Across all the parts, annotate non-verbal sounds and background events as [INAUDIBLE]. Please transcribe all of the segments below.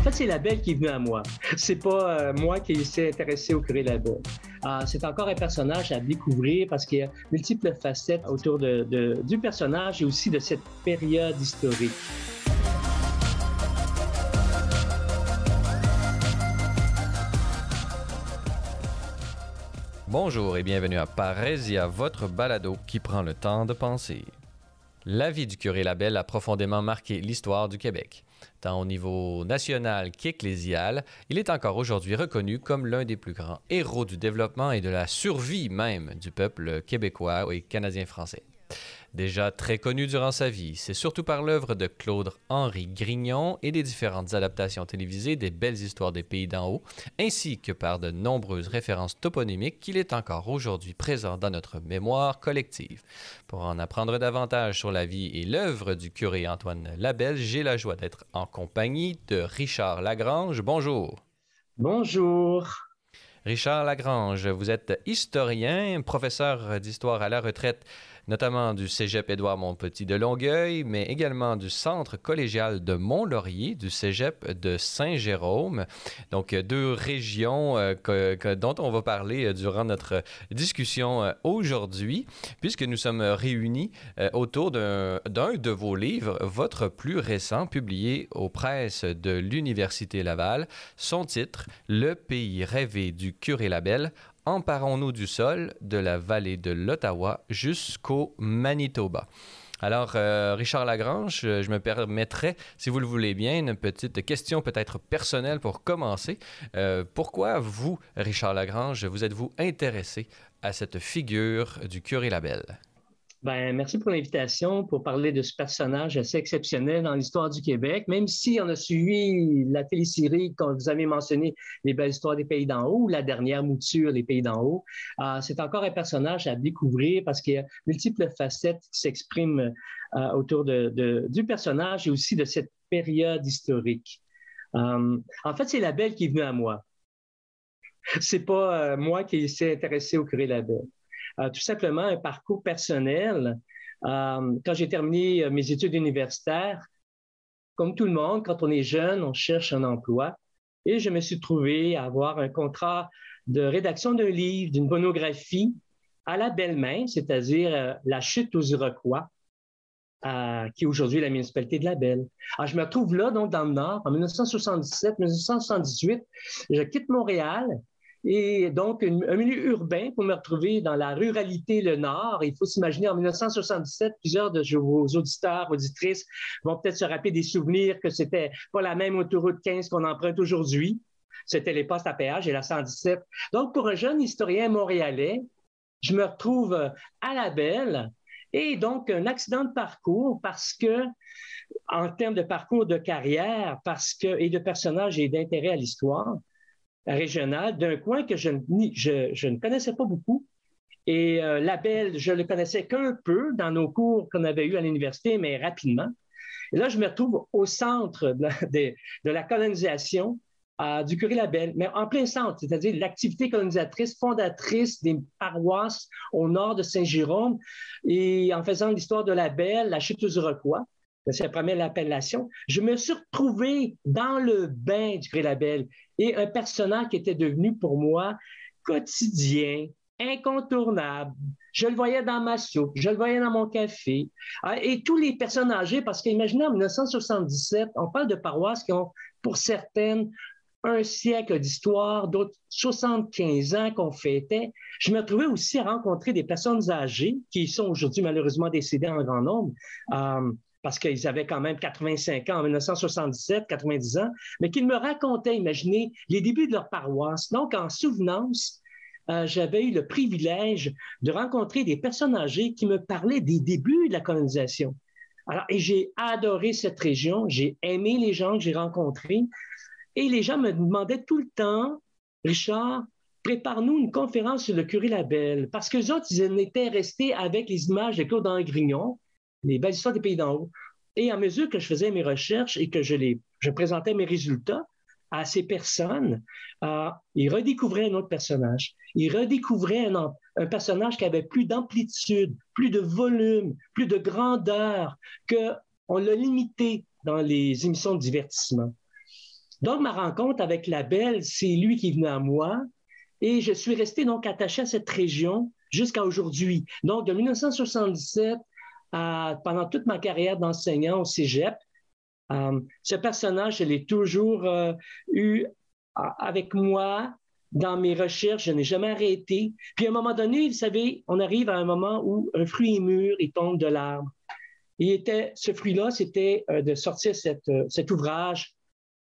En fait, c'est la belle qui est venue à moi. C'est pas euh, moi qui s'est intéressé au curé Labelle. Euh, c'est encore un personnage à découvrir parce qu'il y a multiples facettes autour de, du personnage et aussi de cette période historique. Bonjour et bienvenue à Parésia, votre balado qui prend le temps de penser. La vie du curé Labelle a profondément marqué l'histoire du Québec. Tant au niveau national qu'ecclésial, il est encore aujourd'hui reconnu comme l'un des plus grands héros du développement et de la survie même du peuple québécois et canadien-français. Déjà très connu durant sa vie, c'est surtout par l'œuvre de Claude-Henri Grignon et des différentes adaptations télévisées des belles histoires des pays d'en haut, ainsi que par de nombreuses références toponymiques qu'il est encore aujourd'hui présent dans notre mémoire collective. Pour en apprendre davantage sur la vie et l'œuvre du curé Antoine Labelle, j'ai la joie d'être en compagnie de Richard Lagrange. Bonjour. Bonjour. Richard Lagrange, vous êtes historien, professeur d'histoire à la retraite notamment du Cégep Édouard Montpetit de Longueuil, mais également du Centre collégial de Mont-Laurier, du Cégep de Saint-Jérôme. Donc, deux régions euh, dont on va parler euh, durant notre discussion euh, aujourd'hui, puisque nous sommes réunis autour d'un de vos livres, votre plus récent, publié aux presses de l'Université Laval. Son titre, Le pays rêvé du curé Labelle, emparons-nous du sol de la vallée de l'Ottawa jusqu'au Manitoba. Alors, euh, Richard Lagrange, euh, je me permettrai, si vous le voulez bien, une petite question peut-être personnelle pour commencer. Euh, pourquoi vous, Richard Lagrange, vous êtes-vous intéressé à cette figure du curé Labelle? Ben, merci pour l'invitation pour parler de ce personnage assez exceptionnel dans l'histoire du Québec. Même si on a suivi la télésérie, quand vous avez mentionné les belles histoires des pays d'en haut, la dernière mouture des pays d'en haut, euh, c'est encore un personnage à découvrir parce qu'il y a multiples facettes qui s'expriment euh, autour de, du personnage et aussi de cette période historique. Euh, en fait, c'est la belle qui est venue à moi. C'est pas moi qui s'est intéressé au curé Labelle. Euh, tout simplement un parcours personnel. Euh, quand j'ai terminé euh, mes études universitaires, comme tout le monde, quand on est jeune, on cherche un emploi. Et je me suis trouvé à avoir un contrat de rédaction d'un livre, d'une monographie à la belle main, c'est-à-dire La chute aux Iroquois, qui est aujourd'hui la municipalité de la Belle. Alors, je me retrouve là, donc, dans le Nord, en 1977-1978. Je quitte Montréal et donc, un milieu urbain pour me retrouver dans la ruralité, le Nord. Il faut s'imaginer en 1977, plusieurs de vos auditeurs, auditrices vont peut-être se rappeler des souvenirs que c'était pas la même autoroute 15 qu'on emprunte aujourd'hui. C'était les postes à péage et la 117. Donc, pour un jeune historien montréalais, je me retrouve à la belle et donc un accident de parcours parce que, en termes de parcours de carrière, parce que, et de personnages et d'intérêt à l'histoire, régional d'un coin que je, je, je, ne connaissais pas beaucoup. Et euh, la Belle, je le connaissais qu'un peu dans nos cours qu'on avait eus à l'université, mais rapidement. Et là, je me retrouve au centre de la, de, la colonisation du curé Labelle, mais en plein centre, c'est-à-dire l'activité colonisatrice fondatrice des paroisses au nord de Saint-Jérôme et en faisant l'histoire de la Belle, la chute aux Iroquois c'est la première appellation, je me suis retrouvé dans le bain du Gré-Label et un personnage qui était devenu pour moi quotidien, incontournable. Je le voyais dans ma soupe, je le voyais dans mon café. Ah, et tous les personnes âgées, parce qu'imaginez en 1977, on parle de paroisses qui ont, pour certaines, un siècle d'histoire, d'autres 75 ans qu'on fêtait. Je me retrouvais aussi à rencontrer des personnes âgées qui sont aujourd'hui malheureusement décédées en grand nombre. Euh, parce qu'ils avaient quand même 85 ans en 1977, 90 ans, mais qu'ils me racontaient, imaginez, les débuts de leur paroisse. Donc, en souvenance, euh, j'avais eu le privilège de rencontrer des personnes âgées qui me parlaient des débuts de la colonisation. Alors, et j'ai adoré cette région, j'ai aimé les gens que j'ai rencontrés, et les gens me demandaient tout le temps, Richard, prépare-nous une conférence sur le curé Labelle, parce que les autres, ils étaient restés avec les images de Claude Grignon, les belles histoires des pays d'en haut. Et à mesure que je faisais mes recherches et que je, les, je présentais mes résultats à ces personnes, euh, ils redécouvraient un autre personnage. Ils redécouvraient un, un personnage qui avait plus d'amplitude, plus de volume, plus de grandeur, que on l'a limité dans les émissions de divertissement. Donc, ma rencontre avec la belle, c'est lui qui venu à moi. Et je suis resté donc attaché à cette région jusqu'à aujourd'hui. Donc, de 1977 pendant toute ma carrière d'enseignant au Cégep, euh, ce personnage, je l'ai toujours euh, eu avec moi dans mes recherches. Je n'ai jamais arrêté. Puis à un moment donné, vous savez, on arrive à un moment où un fruit est mûr, il tombe de l'arbre. Et était, ce fruit-là, c'était euh, de sortir cet ouvrage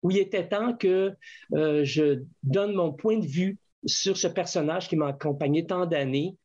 où il était temps que je donne mon point de vue sur ce personnage qui m'a accompagné tant d'années.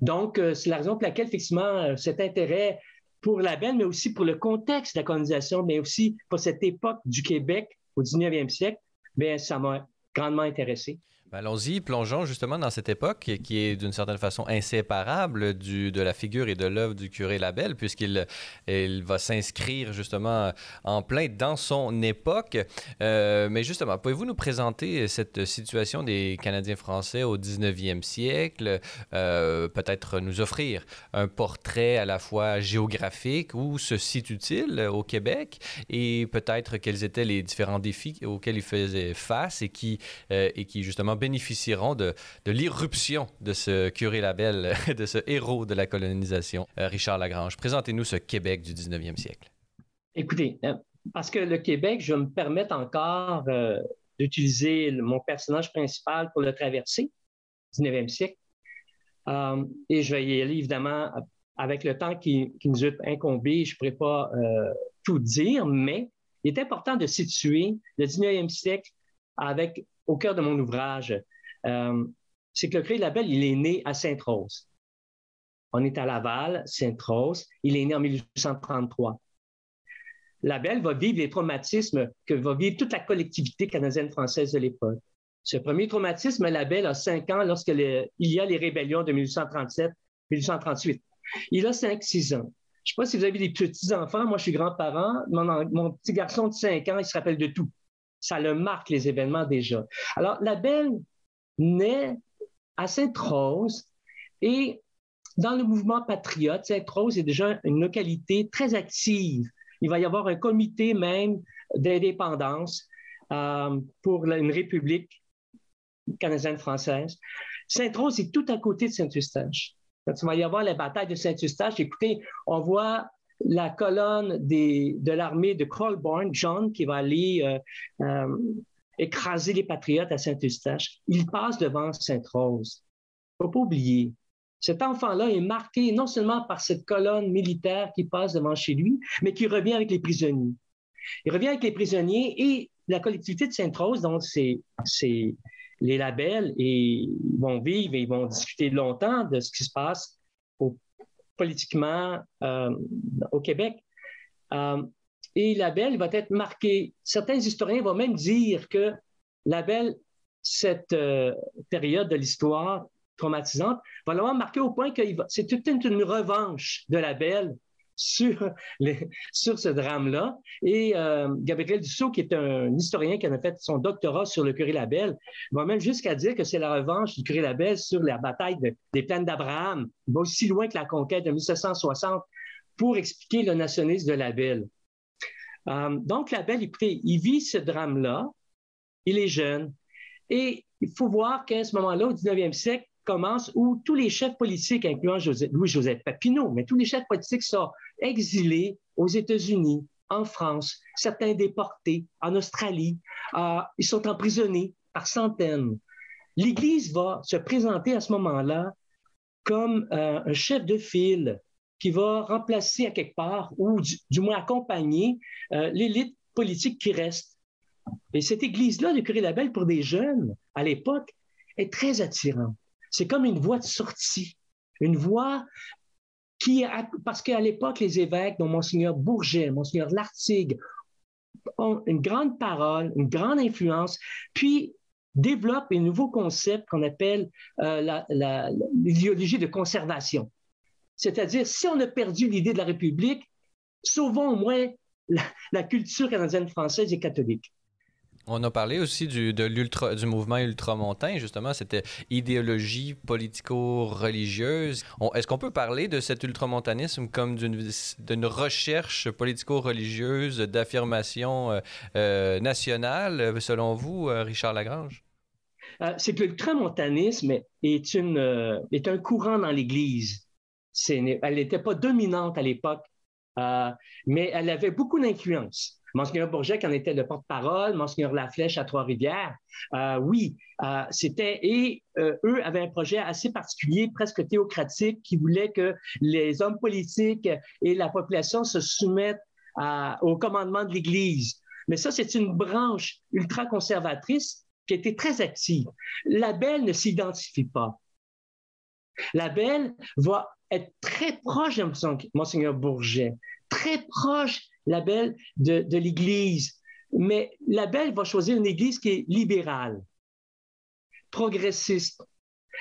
Donc, euh, c'est la raison pour laquelle, effectivement, euh, cet intérêt pour la belle, mais aussi pour le contexte de la colonisation, mais aussi pour cette époque du Québec au 19e siècle, bien, ça m'a grandement intéressé. Allons-y, plongeons justement dans cette époque qui est d'une certaine façon inséparable de la figure et de l'œuvre du curé Labelle, puisqu'il il va s'inscrire justement en plein dans son époque. Euh, mais justement, pouvez-vous nous présenter cette situation des Canadiens français au 19e siècle, euh, peut-être nous offrir un portrait à la fois géographique, où se situe-t-il au Québec, et peut-être quels étaient les différents défis auxquels il faisait face et qui, euh, et qui justement bénéficieront de, l'irruption de ce curé Labelle, [LAUGHS] de ce héros de la colonisation. Euh, Richard Lagrange, présentez-nous ce Québec du 19e siècle. Écoutez, euh, parce que le Québec, je me permets encore euh, d'utiliser mon personnage principal pour le traverser, 19e siècle. et je vais y aller évidemment avec le temps qui, nous est incombé, je ne pourrais pas tout dire, mais il est important de situer le 19e siècle avec au cœur de mon ouvrage, euh, c'est que le Créé Labelle, il est né à Sainte-Rose. On est à Laval, Sainte-Rose. Il est né en 1833. Labelle va vivre les traumatismes que va vivre toute la collectivité canadienne-française de l'époque. Ce premier traumatisme, Labelle a cinq ans lorsqu'il y a les rébellions de 1837-1838. Il a cinq, six ans. Je ne sais pas si vous avez des petits-enfants. Moi, je suis grand-parent. Mon, petit garçon de cinq ans, il se rappelle de tout ça le marque les événements déjà. Alors, la belle naît à Sainte-Rose et dans le mouvement patriote, Sainte-Rose est déjà une localité très active. Il va y avoir un comité même d'indépendance euh, pour une république canadienne-française. Sainte-Rose est tout à côté de Saint-Eustache. Quand il va y avoir la bataille de Saint-Eustache, écoutez, on voit la colonne de l'armée de Colborne, John, qui va aller euh, euh, écraser les patriotes à Saint-Eustache, il passe devant Sainte-Rose. Il ne faut pas oublier. Cet enfant-là est marqué non seulement par cette colonne militaire qui passe devant chez lui, mais qui revient avec les prisonniers. Il revient avec les prisonniers et la collectivité de Sainte-Rose, donc c'est les labels, et ils vont vivre et ils vont discuter longtemps de ce qui se passe politiquement euh, au Québec. Euh, et la belle va être marquée. Certains historiens vont même dire que la belle, cette euh, période de l'histoire traumatisante, va l'avoir marquée au point que c'est toute une revanche de la belle sur, sur ce drame-là. Et euh, Gabriel Dussault, qui est un historien qui a fait son doctorat sur le curé Labelle, va même jusqu'à dire que c'est la revanche du curé Labelle sur la bataille des plaines d'Abraham. Va aussi loin que la conquête de 1760 pour expliquer le nationalisme de Labelle. Euh, donc, Labelle, il, il vit ce drame-là. Il est jeune. Et il faut voir qu'à ce moment-là, au 19e siècle, commence où tous les chefs politiques, incluant Louis-Joseph Papineau, mais tous les chefs politiques sont exilés aux États-Unis, en France, certains déportés en Australie, euh, ils sont emprisonnés par centaines. L'Église va se présenter à ce moment-là comme euh, un chef de file qui va remplacer à quelque part, ou du, moins accompagner, euh, l'élite politique qui reste. Et cette Église-là, le curé Labelle, pour des jeunes, à l'époque, est très attirante. C'est comme une voie de sortie, une voie qui, parce qu'à l'époque, les évêques, dont Monseigneur Bourget, Monseigneur Lartigue, ont une grande parole, une grande influence, puis développent un nouveau concept qu'on appelle euh, l'idéologie de conservation. C'est-à-dire, si on a perdu l'idée de la République, sauvons au moins la, culture canadienne française et catholique. On a parlé aussi du, de l'ultra, du mouvement ultramontain, justement, cette idéologie politico-religieuse. Est-ce qu'on peut parler de cet ultramontanisme comme d'une recherche politico-religieuse d'affirmation euh, euh, nationale, selon vous, euh, Richard Lagrange? C'est que l'ultramontanisme est, une, est un courant dans l'Église. Elle n'était pas dominante à l'époque, mais elle avait beaucoup d'influence. Monseigneur Bourget, en était le porte-parole, Monseigneur Laflèche à Trois-Rivières, euh, oui, euh, c'était, et euh, eux avaient un projet assez particulier, presque théocratique, qui voulait que les hommes politiques et la population se soumettent au commandement de l'Église. Mais ça, c'est une branche ultra-conservatrice qui était très active. La Belle ne s'identifie pas. La Belle va être très proche de Monseigneur Bourget, très proche label de, l'Église. Mais label va choisir une Église qui est libérale, progressiste.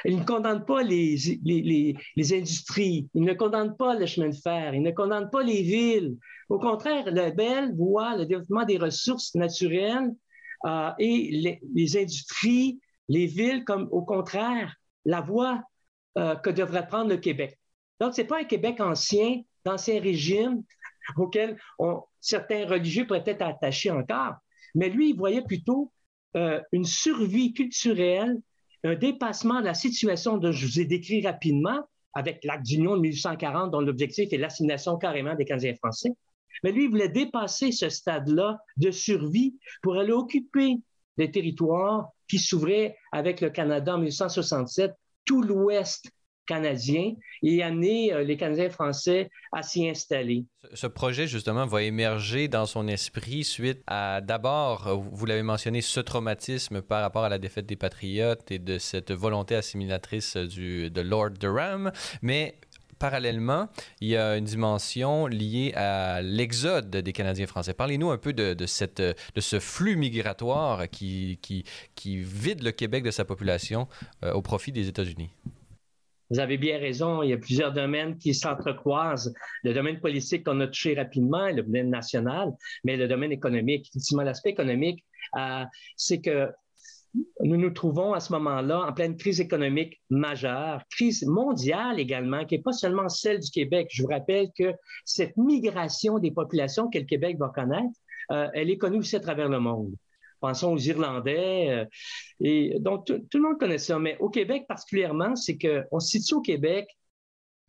Il ne condamne pas les, les, les, industries, il ne condamne pas le chemin de fer, il ne condamne pas les villes. Au contraire, label voit le développement des ressources naturelles euh, et les, industries, les villes comme, au contraire, la voie euh, que devrait prendre le Québec. Donc, ce n'est pas un Québec ancien, d'ancien régime, auquel certains religieux pourraient être attachés encore. Mais lui, il voyait plutôt euh, une survie culturelle, un dépassement de la situation dont je vous ai décrit rapidement, avec l'acte d'union de 1840, dont l'objectif est l'assimilation carrément des Canadiens français. Mais lui, il voulait dépasser ce stade-là de survie pour aller occuper des territoires qui s'ouvraient avec le Canada en 1867, tout l'ouest canadien et amener euh, les Canadiens français à s'y installer. Ce projet, justement, va émerger dans son esprit suite à, d'abord, vous l'avez mentionné, ce traumatisme par rapport à la défaite des Patriotes et de cette volonté assimilatrice du, de Lord Durham, mais parallèlement, il y a une dimension liée à l'exode des Canadiens français. Parlez-nous un peu de, de, cette, de ce flux migratoire qui, qui, qui, vide le Québec de sa population euh, au profit des États-Unis. Vous avez bien raison, il y a plusieurs domaines qui s'entrecroisent. Le domaine politique qu'on a touché rapidement, le domaine national, mais le domaine économique. Effectivement, l'aspect économique, euh, c'est que nous nous trouvons à ce moment-là en pleine crise économique majeure, crise mondiale également, qui n'est pas seulement celle du Québec. Je vous rappelle que cette migration des populations que le Québec va connaître, euh, elle est connue aussi à travers le monde pensons aux Irlandais. Euh, et donc, tout, le monde connaît ça. Mais au Québec particulièrement, c'est qu'on se situe au Québec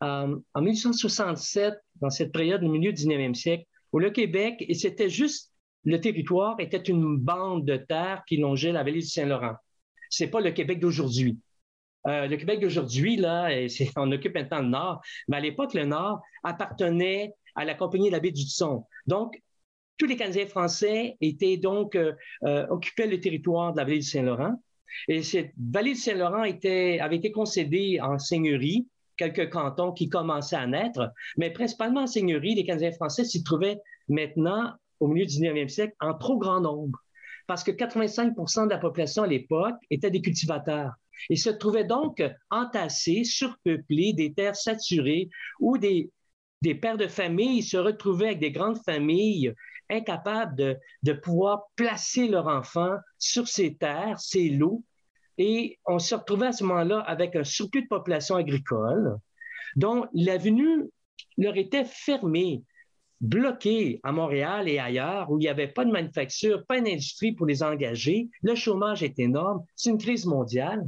euh, en 1867, dans cette période du milieu du 19e siècle, où le Québec, c'était juste, le territoire était une bande de terre qui longeait la vallée du Saint-Laurent. C'est pas le Québec d'aujourd'hui. Euh, le Québec d'aujourd'hui, là, on occupe maintenant le Nord, mais à l'époque, le Nord appartenait à la Compagnie de la baie du Son. Donc, tous les Canadiens français étaient donc euh, euh, occupaient le territoire de la vallée du Saint-Laurent. Et cette vallée du Saint-Laurent avait été concédée en seigneurie, quelques cantons qui commençaient à naître, mais principalement en seigneurie, les Canadiens français s'y trouvaient maintenant, au milieu du 19e siècle, en trop grand nombre. Parce que 85% de la population à l'époque étaient des cultivateurs. Ils se trouvaient donc entassés, surpeuplés, des terres saturées, où des, des pères de famille se retrouvaient avec des grandes familles incapables de, pouvoir placer leur enfant sur ces terres, ces lots. Et on se retrouvait à ce moment-là avec un surplus de population agricole dont l'avenue leur était fermée, bloquée à Montréal et ailleurs, où il n'y avait pas de manufacture, pas d'industrie pour les engager. Le chômage est énorme. C'est une crise mondiale.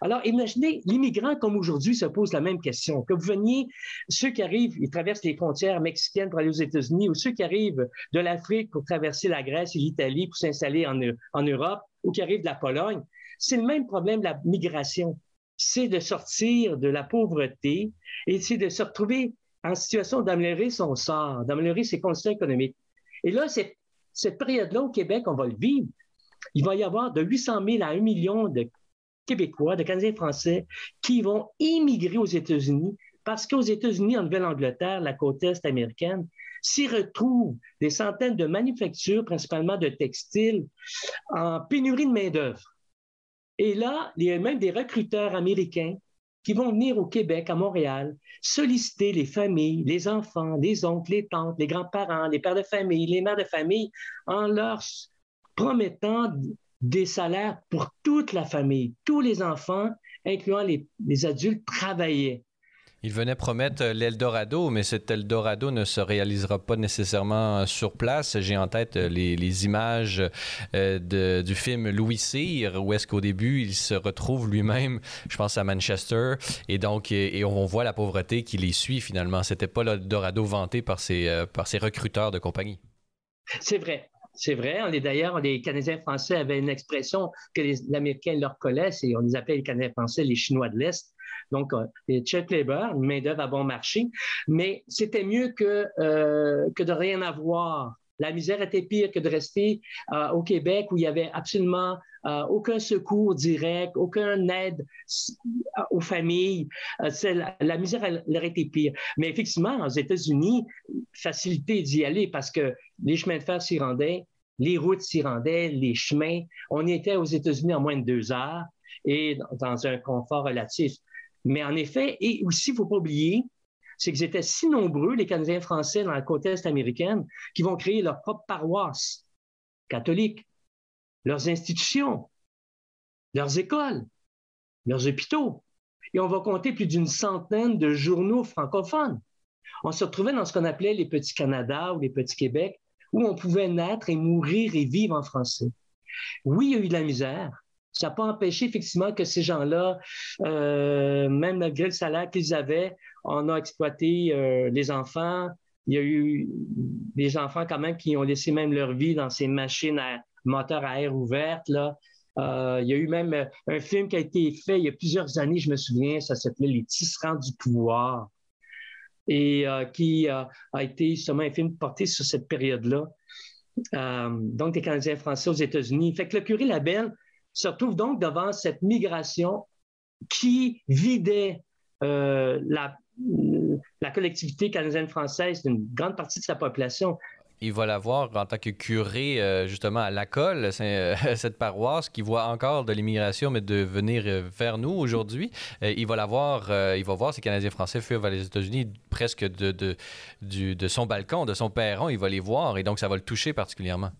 Alors, imaginez, l'immigrant comme aujourd'hui se pose la même question. Que vous veniez, ceux qui arrivent, ils traversent les frontières mexicaines pour aller aux États-Unis, ou ceux qui arrivent de l'Afrique pour traverser la Grèce et l'Italie pour s'installer en, Europe, ou qui arrivent de la Pologne, c'est le même problème, la migration. C'est de sortir de la pauvreté et c'est de se retrouver en situation d'améliorer son sort, d'améliorer ses conditions économiques. Et là, cette période-là au Québec, on va le vivre. Il va y avoir de 800 000 à 1 million de Québécois, de Canadiens français qui vont immigrer aux États-Unis parce qu'aux États-Unis, en Nouvelle-Angleterre, la côte est américaine, s'y retrouvent des centaines de manufactures, principalement de textiles, en pénurie de main-d'œuvre. Et là, il y a même des recruteurs américains qui vont venir au Québec, à Montréal, solliciter les familles, les enfants, les oncles, les tantes, les grands-parents, les pères de famille, les mères de famille, en leur promettant des salaires pour toute la famille. Tous les enfants, incluant les, les adultes, travaillaient. Il venait promettre l'Eldorado, mais cet Eldorado ne se réalisera pas nécessairement sur place. J'ai en tête les, images euh, du film Louis Cyr, où est-ce qu'au début, il se retrouve lui-même, je pense à Manchester, et donc et, on voit la pauvreté qui les suit finalement. C'était pas l'Eldorado vanté par ses, euh, par ses recruteurs de compagnie. C'est vrai. C'est vrai. D'ailleurs, les Canadiens français avaient une expression que les Américains leur collaient, et on les appelait les Canadiens français les Chinois de l'Est. Donc, euh, check labor, main-d'œuvre à bon marché. Mais c'était mieux que, euh, que de rien avoir. La misère était pire que de rester euh, au Québec où il n'y avait absolument euh, aucun secours direct, aucune aide aux familles. La, misère, elle, aurait été pire. Mais effectivement, aux États-Unis, facilité d'y aller parce que les chemins de fer s'y rendaient, les routes s'y rendaient, les chemins. On était aux États-Unis en moins de deux heures et dans un confort relatif. Mais en effet, et aussi, il ne faut pas oublier, c'est qu'ils étaient si nombreux, les Canadiens français dans la côte est américaine, qui vont créer leur propre paroisse catholique, leurs institutions, leurs écoles, leurs hôpitaux. Et on va compter plus d'une centaine de journaux francophones. On se retrouvait dans ce qu'on appelait les petits Canada ou les petits Québec, où on pouvait naître et mourir et vivre en français. Oui, il y a eu de la misère, ça n'a pas empêché effectivement que ces gens-là, euh, même malgré le salaire qu'ils avaient, on a exploité euh, les enfants. Il y a eu des enfants quand même qui ont laissé même leur vie dans ces machines à moteur à air ouverte. Là. Euh, il y a eu même un film qui a été fait il y a plusieurs années, je me souviens, ça s'appelait Les tisserands du pouvoir et qui a été justement un film porté sur cette période-là. donc, des Canadiens français aux États-Unis. Fait que le curé Labelle, se retrouve donc devant cette migration qui vidait euh, la, la, collectivité canadienne-française d'une grande partie de sa population. Il va la voir en tant que curé, euh, justement, à la colle, [LAUGHS] euh, cette paroisse qui voit encore de l'immigration, mais de venir vers nous aujourd'hui. il va la voir, il va voir ces Canadiens français fuir vers les États-Unis presque de, de, de son balcon, de son perron. Il va les voir et donc ça va le toucher particulièrement.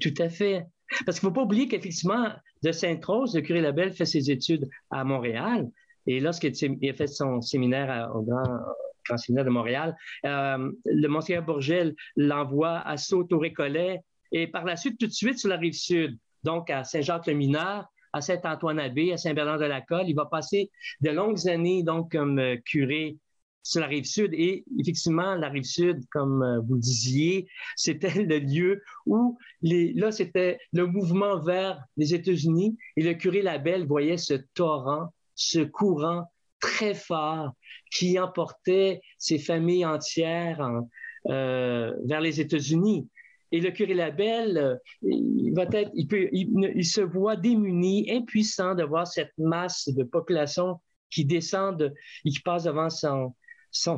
Tout à fait. Parce qu'il ne faut pas oublier qu'effectivement, de Sainte-Rose, le curé Labelle fait ses études à Montréal. Et lorsqu'il a fait son séminaire au grand, séminaire de Montréal, euh, le Monseigneur Bourgel l'envoie à Sault-au-Récollet et par la suite, tout de suite, sur la rive sud, donc à Saint-Jacques-le-Mineur, à Saint-Antoine-Abbé, à Saint-Bernard-de-la-Colle. Il va passer de longues années donc comme euh, curé sur la rive sud. Et effectivement, la rive sud, comme euh, vous disiez, [LAUGHS] c'était le lieu où là, c'était le mouvement vers les États-Unis et le curé Labelle voyait ce torrent, ce courant très fort qui emportait ces familles entières euh, vers les États-Unis. Et le curé Labelle, euh, il, va être, il, se voit démuni, impuissant de voir cette masse de population qui descend et qui passe devant son,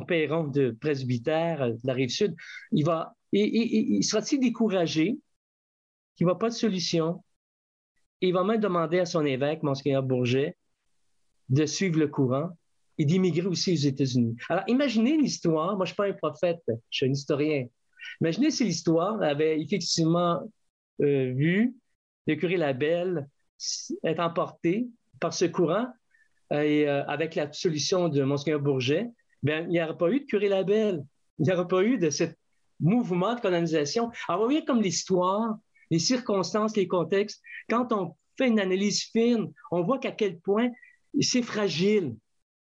perron de presbytère euh, de la rive sud, il va, il sera-t-il découragé qu'il va pas de solution? il va même demander à son évêque, Monseigneur Bourget, de suivre le courant et d'immigrer aussi aux États-Unis. Alors, imaginez l'histoire. Moi, je ne suis pas un prophète, je suis un historien. Imaginez si l'histoire avait effectivement euh, vu le curé Labelle être emporté par ce courant euh, et avec la solution de Monseigneur Bourget, ben, il n'y aurait pas eu de curé Labelle. Il n'y aurait pas eu de ce mouvement de colonisation. Alors, vous voyez comme l'histoire, les circonstances, les contextes, quand on fait une analyse fine, on voit qu'à quel point c'est fragile,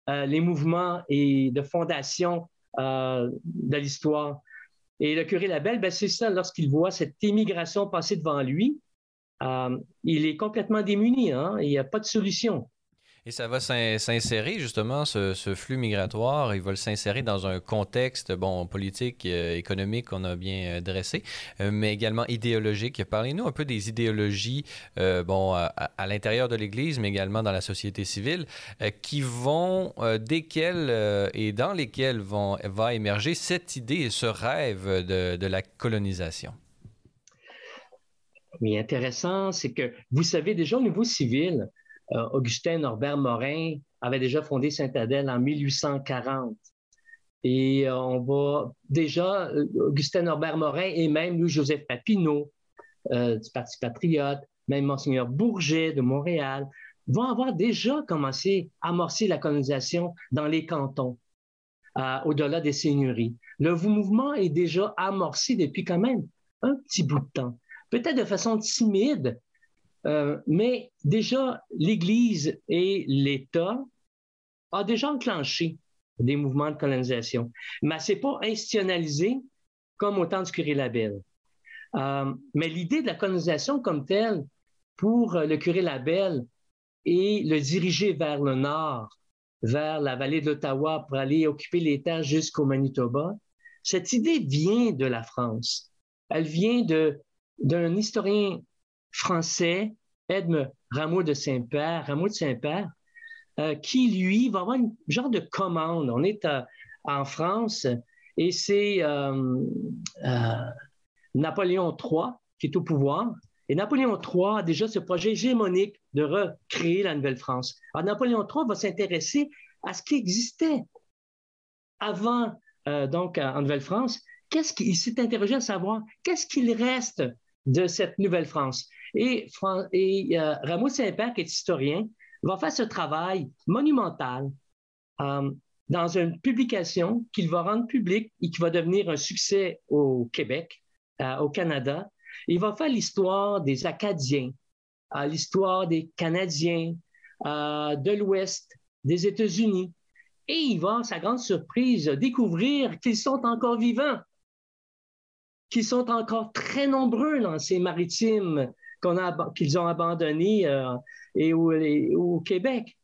euh, les mouvements et de fondation euh, de l'histoire. Et le curé Labelle, ben, c'est ça, lorsqu'il voit cette immigration passer devant lui, euh, il est complètement démuni, hein, il n'y a pas de solution. Et ça va s'insérer justement, ce, flux migratoire, il va s'insérer dans un contexte bon, politique, euh, économique qu'on a bien euh, dressé, euh, mais également idéologique. Parlez-nous un peu des idéologies bon, à, l'intérieur de l'Église, mais également dans la société civile, qui vont, desquelles et dans lesquelles vont, va émerger cette idée ce rêve de, de la colonisation. Mais intéressant, c'est que vous savez déjà au niveau civil, euh, Augustin Norbert Morin avait déjà fondé Saint-Adèle en 1840. Et euh, on va déjà, euh, Augustin Norbert Morin et même Louis-Joseph Papineau du Parti patriote, même Monseigneur Bourget de Montréal, vont avoir déjà commencé à amorcer la colonisation dans les cantons, au-delà des seigneuries. Le mouvement est déjà amorcé depuis quand même un petit bout de temps, peut-être de façon timide, euh, mais déjà l'Église et l'État ont déjà enclenché des mouvements de colonisation, mais c'est pas institutionnalisé comme au temps du curé Labelle. Euh, mais l'idée de la colonisation comme telle pour le curé Labelle et le diriger vers le nord, vers la vallée de l'Ottawa pour aller occuper les terres jusqu'au Manitoba, cette idée vient de la France. Elle vient d'un historien français, Edme Rameau de Saint-Père, Rameau de Saint-Père, euh, qui, lui, va avoir une genre de commande. On est en France et c'est euh, euh, Napoléon III qui est au pouvoir. Et Napoléon III a déjà ce projet hégémonique de recréer la Nouvelle-France. Alors, Napoléon III va s'intéresser à ce qui existait avant euh, donc en Nouvelle-France, qu'est-ce qu'il s'est interrogé à savoir qu'est-ce qu'il reste de cette Nouvelle-France? Et, et euh, Rameau Saint-Père, qui est historien, va faire ce travail monumental euh, dans une publication qu'il va rendre publique et qui va devenir un succès au Québec, au Canada. Il va faire l'histoire des Acadiens, l'histoire des Canadiens, de l'Ouest, des États-Unis, et il va, à sa grande surprise, découvrir qu'ils sont encore vivants, qu'ils sont encore très nombreux dans ces maritimes qu'ils ont abandonnés euh, au, Québec.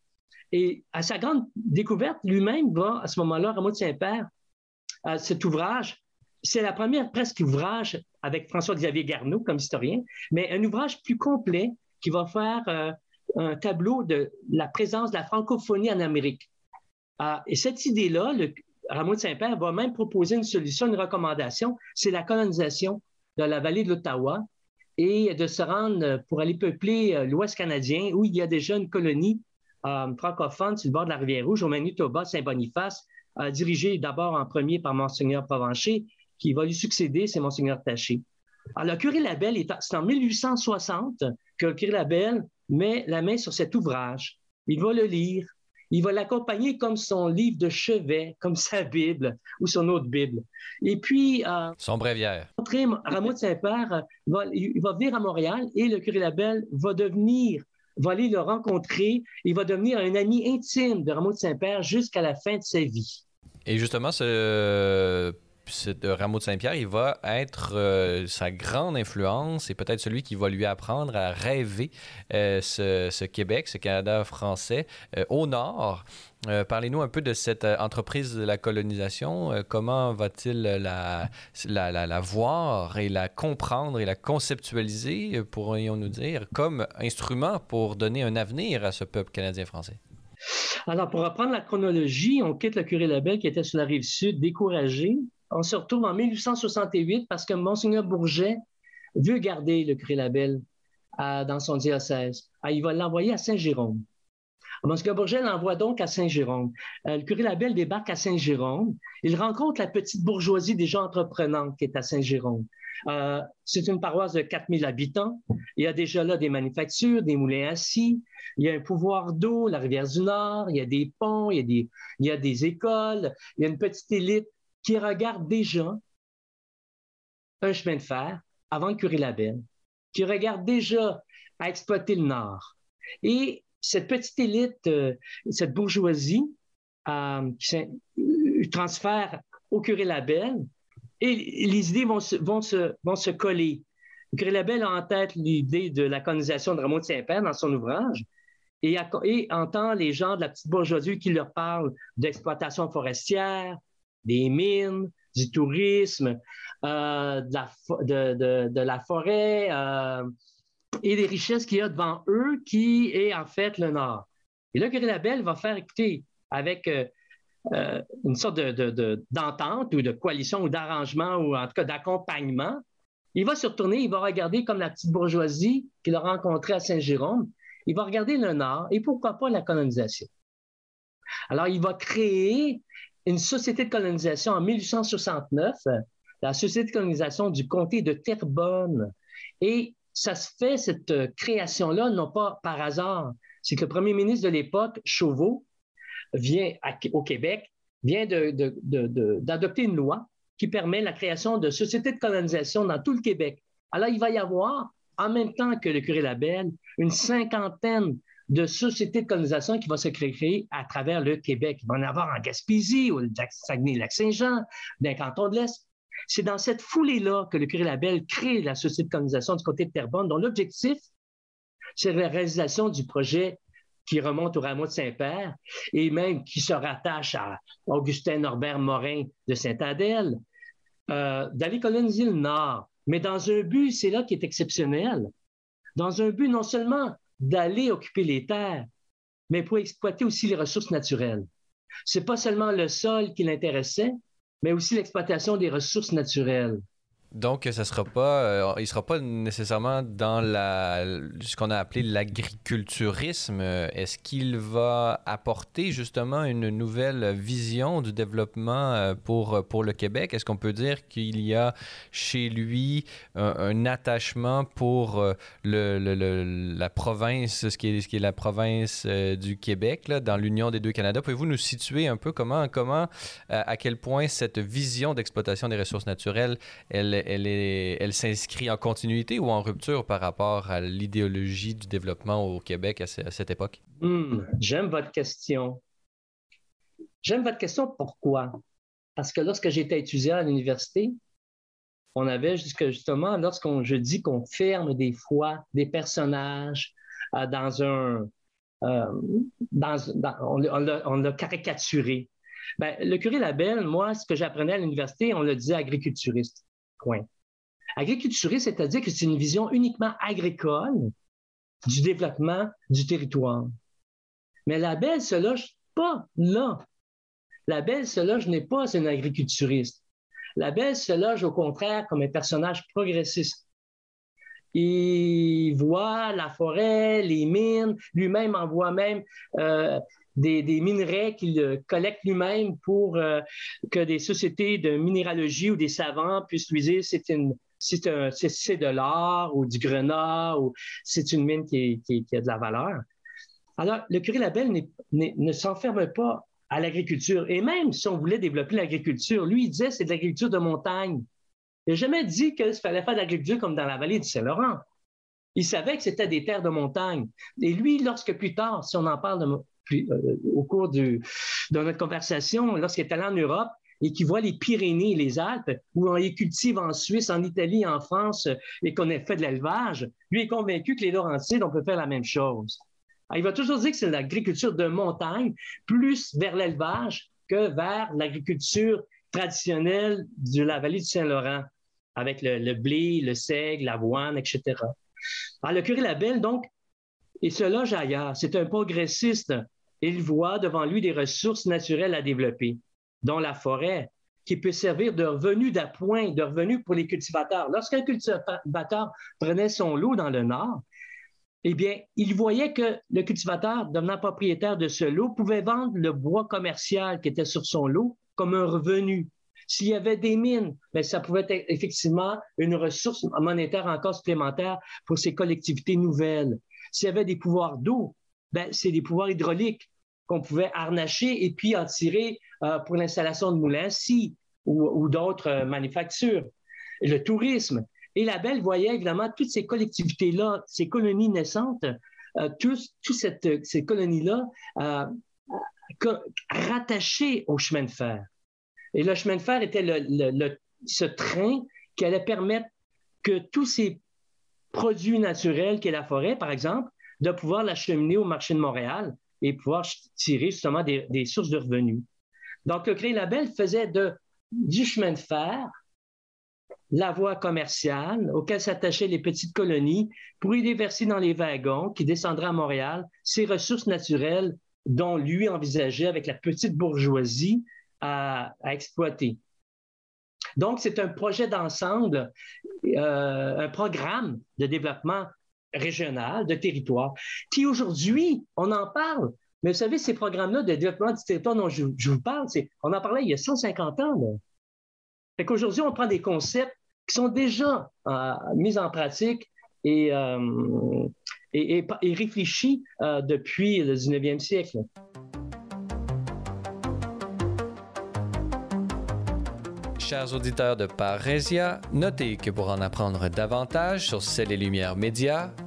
Et à sa grande découverte, lui-même va, à ce moment-là, Rameau de Saint-Père, cet ouvrage, c'est la première presque ouvrage avec François-Xavier Garneau comme historien, mais un ouvrage plus complet qui va faire euh, un tableau de la présence de la francophonie en Amérique. Ah, et cette idée-là, le Rameau de Saint-Père va même proposer une solution, une recommandation, c'est la colonisation de la vallée de l'Ottawa et de se rendre pour aller peupler euh, l'Ouest canadien où il y a déjà une colonie euh, francophone sur le bord de la rivière Rouge, au Manitoba, Saint-Boniface, euh, dirigée d'abord en premier par Monseigneur Provencher, qui va lui succéder, c'est Monseigneur Taché. Alors, le curé Labelle, c'est en 1860 que le curé Labelle met la main sur cet ouvrage. Il va le lire, il va l'accompagner comme son livre de chevet, [LAUGHS] comme sa Bible ou son autre Bible. Et puis... Euh, son bréviaire. Rameau de Saint-Père, euh, va, il va venir à Montréal et le curé Labelle va devenir va aller le rencontrer, il va devenir un ami intime de Rameau de Saint-Père jusqu'à la fin de sa vie. Et justement, ce de Rameau de Saint-Pierre, il va être euh, sa grande influence et peut-être celui qui va lui apprendre à rêver euh, ce, Québec, ce Canada français euh, au nord. Parlez-nous un peu de cette entreprise de la colonisation. comment va-t-il la, voir et la comprendre et la conceptualiser, pourrions-nous dire, comme instrument pour donner un avenir à ce peuple canadien-français? Alors, pour reprendre la chronologie, on quitte le curé Labelle qui était sur la rive sud, découragé, on se retrouve en 1868 parce que Monseigneur Bourget veut garder le curé Labelle dans son diocèse. Ah, il va l'envoyer à Saint-Jérôme. Monseigneur Bourget l'envoie donc à Saint-Jérôme. Euh, le curé Labelle débarque à Saint-Jérôme. Il rencontre la petite bourgeoisie déjà entreprenante qui est à Saint-Jérôme. Euh, c'est une paroisse de 4000 habitants. Il y a déjà là des manufactures, des moulins scie. Il y a un pouvoir d'eau, la rivière du Nord. Il y a des ponts, des, il y a des écoles. Il y a une petite élite qui regarde déjà un chemin de fer avant de curer la benne, qui regarde déjà à exploiter le Nord. Et cette petite élite, euh, cette bourgeoisie, euh, qui euh, transfère au curé Labelle et les idées vont se, vont se, vont se coller. Le curé Labelle a en tête l'idée de la colonisation de Rameau de Saint-Père dans son ouvrage et, et, entend les gens de la petite bourgeoisie qui leur parlent d'exploitation forestière, des mines, du tourisme, euh, de, la, forêt euh, et des richesses qu'il y a devant eux, qui est en fait le Nord. Et là, Gary Labelle va faire écouter avec euh, une sorte d'entente ou de coalition ou d'arrangement ou en tout cas d'accompagnement. Il va se retourner, il va regarder comme la petite bourgeoisie qu'il a rencontrée à Saint-Jérôme. Il va regarder le Nord et pourquoi pas la colonisation. Alors, il va créer une société de colonisation en 1869, la société de colonisation du comté de Terrebonne. Et ça se fait, cette création-là, non pas par hasard. C'est que le premier ministre de l'époque, Chauveau, vient au Québec, vient d'adopter une loi qui permet la création de sociétés de colonisation dans tout le Québec. Alors, il va y avoir, en même temps que le curé Labelle, une cinquantaine de sociétés de colonisation qui vont se créer à travers le Québec. Il va en avoir en Gaspésie, au Saguenay-Lac-Saint-Jean, dans le canton de l'Est. C'est dans cette foulée-là que le curé Labelle crée la société de colonisation du côté de Terrebonne, dont l'objectif, c'est la réalisation du projet qui remonte au rameau de Saint-Père et même qui se rattache à Augustin Norbert Morin de Saint-Adèle, euh, d'aller coloniser le Nord. Mais dans un but, c'est là qui est exceptionnel, dans un but non seulement d'aller occuper les terres, mais pour exploiter aussi les ressources naturelles. C'est pas seulement le sol qui l'intéressait, mais aussi l'exploitation des ressources naturelles. Donc, ça sera pas, euh, il ne sera pas nécessairement dans la, ce qu'on a appelé l'agriculturisme. Est-ce qu'il va apporter justement une nouvelle vision du développement euh, pour, pour le Québec? Est-ce qu'on peut dire qu'il y a chez lui un, attachement pour euh, le, la province, ce qui est, ce qui est la province du Québec, là, dans l'Union des deux Canada? Pouvez-vous nous situer un peu comment, comment à quel point cette vision d'exploitation des ressources naturelles, elle elle, s'inscrit en continuité ou en rupture par rapport à l'idéologie du développement au Québec à, cette époque? Hmm, j'aime votre question. J'aime votre question pourquoi? Parce que lorsque j'étais étudiant à l'université, on avait justement, lorsqu'on je dis qu'on ferme des fois des personnages euh, dans un. Euh, on, l'a caricaturé. Ben, le curé Labelle, moi, ce que j'apprenais à l'université, on le disait agriculturiste. Agriculturiste, c'est-à-dire que c'est une vision uniquement agricole du développement du territoire. Mais la belle se loge pas là. La belle se loge n'est pas une agriculturiste. La belle se loge au contraire comme un personnage progressiste. Il voit la forêt, les mines, lui-même en voit même euh, des, minerais qu'il collecte lui-même pour euh, que des sociétés de minéralogie ou des savants puissent lui dire c'est une c'est de l'or ou du grenat ou c'est une mine qui, a de la valeur. Alors, le curé Labelle ne s'enferme pas à l'agriculture. Et même si on voulait développer l'agriculture, lui, il disait c'est de l'agriculture de montagne. Il n'a jamais dit qu'il fallait faire de l'agriculture comme dans la vallée du Saint-Laurent. Il savait que c'était des terres de montagne. Et lui, lorsque plus tard, si on en parle euh, au cours de notre conversation, lorsqu'il est allé en Europe et qu'il voit les Pyrénées et les Alpes, où on les cultive en Suisse, en Italie, en France, et qu'on a fait de l'élevage, lui est convaincu que les Laurentides, on peut faire la même chose. il va toujours dire que c'est l'agriculture de montagne, plus vers l'élevage que vers l'agriculture traditionnelle de la vallée du Saint-Laurent, avec le, blé, le seigle, l'avoine, etc. Alors, le curé Labelle, donc, il se loge ailleurs. C'est un progressiste il voit devant lui des ressources naturelles à développer, dont la forêt, qui peut servir de revenu d'appoint, de revenu pour les cultivateurs. Lorsqu'un cultivateur prenait son lot dans le nord, eh bien, il voyait que le cultivateur, devenant propriétaire de ce lot, pouvait vendre le bois commercial qui était sur son lot comme un revenu. S'il y avait des mines, bien, ça pouvait être effectivement une ressource monétaire encore supplémentaire pour ces collectivités nouvelles. S'il y avait des pouvoirs d'eau, ben, c'est des pouvoirs hydrauliques qu'on pouvait harnacher et puis en tirer euh, pour l'installation de moulins si ou, d'autres euh, manufactures. Le tourisme. Et la Belle voyait évidemment toutes ces collectivités-là, ces colonies naissantes, euh, tous, ces colonies-là rattachées au chemin de fer. Et le chemin de fer était ce train qui allait permettre que tous ces produits naturels qu'est la forêt, par exemple, de pouvoir l'acheminer au marché de Montréal et pouvoir tirer justement des, sources de revenus. Donc, le Créé Label faisait du chemin de fer la voie commerciale auquel s'attachaient les petites colonies pour y déverser dans les wagons qui descendraient à Montréal ces ressources naturelles dont lui envisageait avec la petite bourgeoisie à, exploiter. Donc, c'est un projet d'ensemble, euh, un programme de développement régional, de territoire, qui aujourd'hui, on en parle. Mais vous savez, ces programmes-là de développement du territoire dont je, vous parle, on en parlait il y a 150 ans. Là. Fait qu'aujourd'hui, on prend des concepts qui sont déjà euh, mis en pratique et, et, et réfléchi depuis le 19e siècle. Chers auditeurs de Parésia, notez que pour en apprendre davantage sur Celles et Lumières Médias,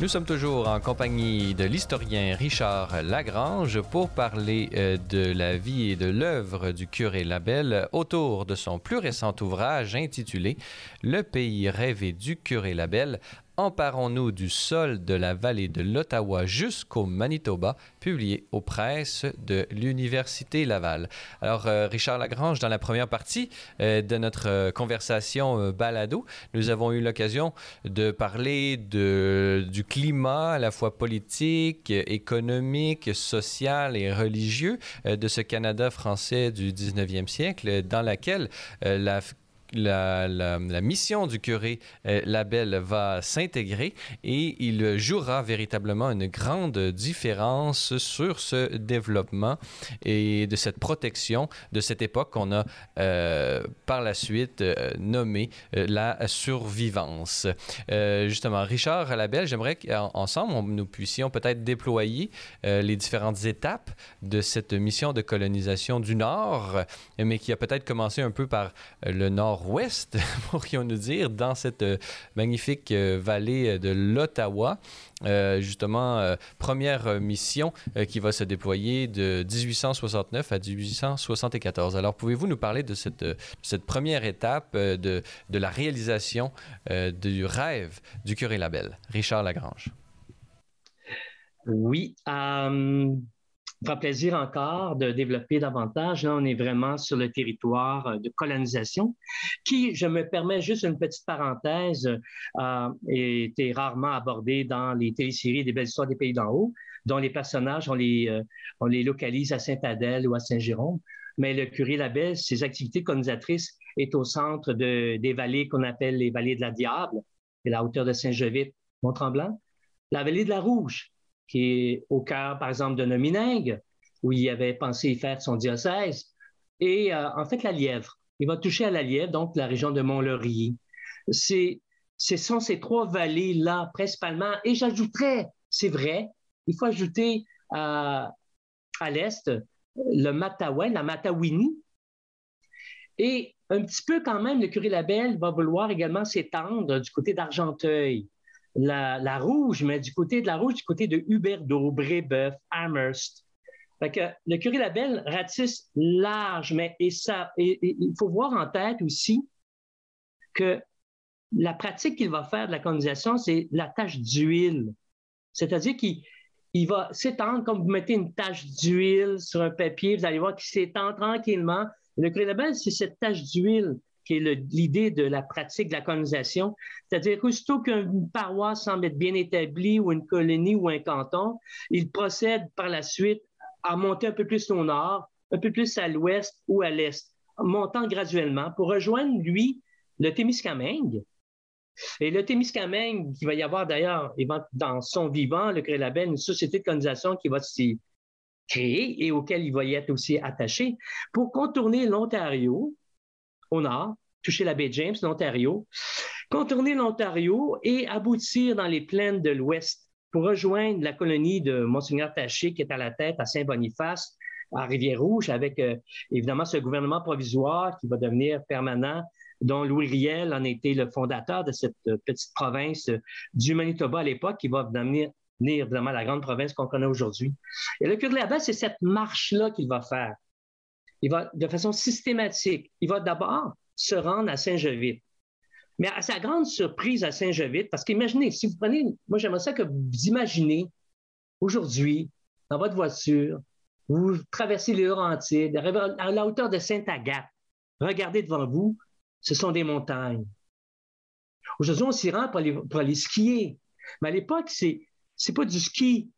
Nous sommes toujours en compagnie de l'historien Richard Lagrange pour parler euh, de la vie et de l'œuvre du curé Labelle autour de son plus récent ouvrage intitulé Le pays rêvé du curé Labelle Emparons-nous du sol de la vallée de l'Ottawa jusqu'au Manitoba, publié aux presses de l'Université Laval. Alors, euh, Richard Lagrange, dans la première partie euh, de notre euh, conversation balado, nous avons eu l'occasion de parler du climat à la fois politique, économique, social et religieux de ce Canada français du 19e siècle, dans laquelle la la, mission du curé euh, Labelle va s'intégrer et il jouera véritablement une grande différence sur ce développement et de cette protection de cette époque qu'on a euh, par la suite euh, nommée la survivance. justement, Richard Labelle, j'aimerais qu'ensemble, nous puissions peut-être déployer les différentes étapes de cette mission de colonisation du Nord, mais qui a peut-être commencé un peu par le Nord ouest [LAUGHS] pourrions-nous dire, dans cette euh, magnifique euh, vallée euh, de l'Ottawa. justement, première mission qui va se déployer de 1869 à 1874. Alors, pouvez-vous nous parler de cette, première étape de, la réalisation du rêve du curé Labelle, Richard Lagrange? Oui fera plaisir encore de développer davantage. Là, on est vraiment sur le territoire euh, de colonisation, qui, je me permets juste une petite parenthèse, euh, été rarement abordé dans les téléséries des belles histoires des pays d'en haut, dont les personnages, on les, euh, on les localise à Saint-Adèle ou à Saint-Jérôme. Mais le curé Labelle, ses activités colonisatrices est au centre de, des vallées qu'on appelle les vallées de la Diable, et la hauteur de Saint-Jevite, Mont-Tremblant, la vallée de la Rouge, qui est au cœur, par exemple, de Nominingue, où il avait pensé y faire son diocèse, et euh, en fait la Lièvre. Il va toucher à la Lièvre, donc la région de Mont-Laurier. Ce sont ces trois vallées-là, principalement, et j'ajouterais, c'est vrai, il faut ajouter à, à l'est le Mataouin, la Matawini, et un petit peu quand même, le curé Labelle va vouloir également s'étendre du côté d'Argenteuil la, rouge, mais du côté de la rouge, du côté de Huberdeau, Brébeuf, Amherst. que le curé Labelle ratisse large, mais et il faut voir en tête aussi que la pratique qu'il va faire de la colonisation, c'est la tâche d'huile. C'est-à-dire qu'il va s'étendre, comme vous mettez une tache d'huile sur un papier, vous allez voir qu'il s'étend tranquillement. Le curé Labelle, c'est cette tache d'huile qui est l'idée de la pratique de la colonisation. C'est-à-dire qu'aussitôt qu'une paroisse semble être bien établie ou une colonie ou un canton, il procède par la suite à monter un peu plus au nord, un peu plus à l'ouest ou à l'est, montant graduellement pour rejoindre, lui, le Témiscamingue. Et le Témiscamingue, qui va y avoir d'ailleurs dans son vivant, le Crélabel, une société de colonisation qui va s'y créer et auquel il va y être aussi attaché, pour contourner l'Ontario, au nord, toucher la baie James, l'Ontario, contourner l'Ontario et aboutir dans les plaines de l'Ouest pour rejoindre la colonie de Monseigneur Taché qui est à la tête à Saint-Boniface, à Rivière-Rouge, avec euh, évidemment ce gouvernement provisoire qui va devenir permanent, dont Louis Riel en était le fondateur de cette euh, petite province du Manitoba à l'époque, qui va devenir évidemment la grande province qu'on connaît aujourd'hui. Et le curé de la belle, c'est cette marche-là qu'il va faire. Il va, de façon systématique, il va d'abord se rendre à Saint-Jevite. Mais à sa grande surprise à Saint-Jevite, parce qu'imaginez, si vous prenez, moi j'aimerais ça que vous imaginez aujourd'hui, dans votre voiture, vous traversez les Laurentides, à la hauteur de Sainte-Agathe, regardez devant vous, ce sont des montagnes. Aujourd'hui, on s'y rend pour aller, pour aller skier. Mais à l'époque, c'est n'est pas du ski.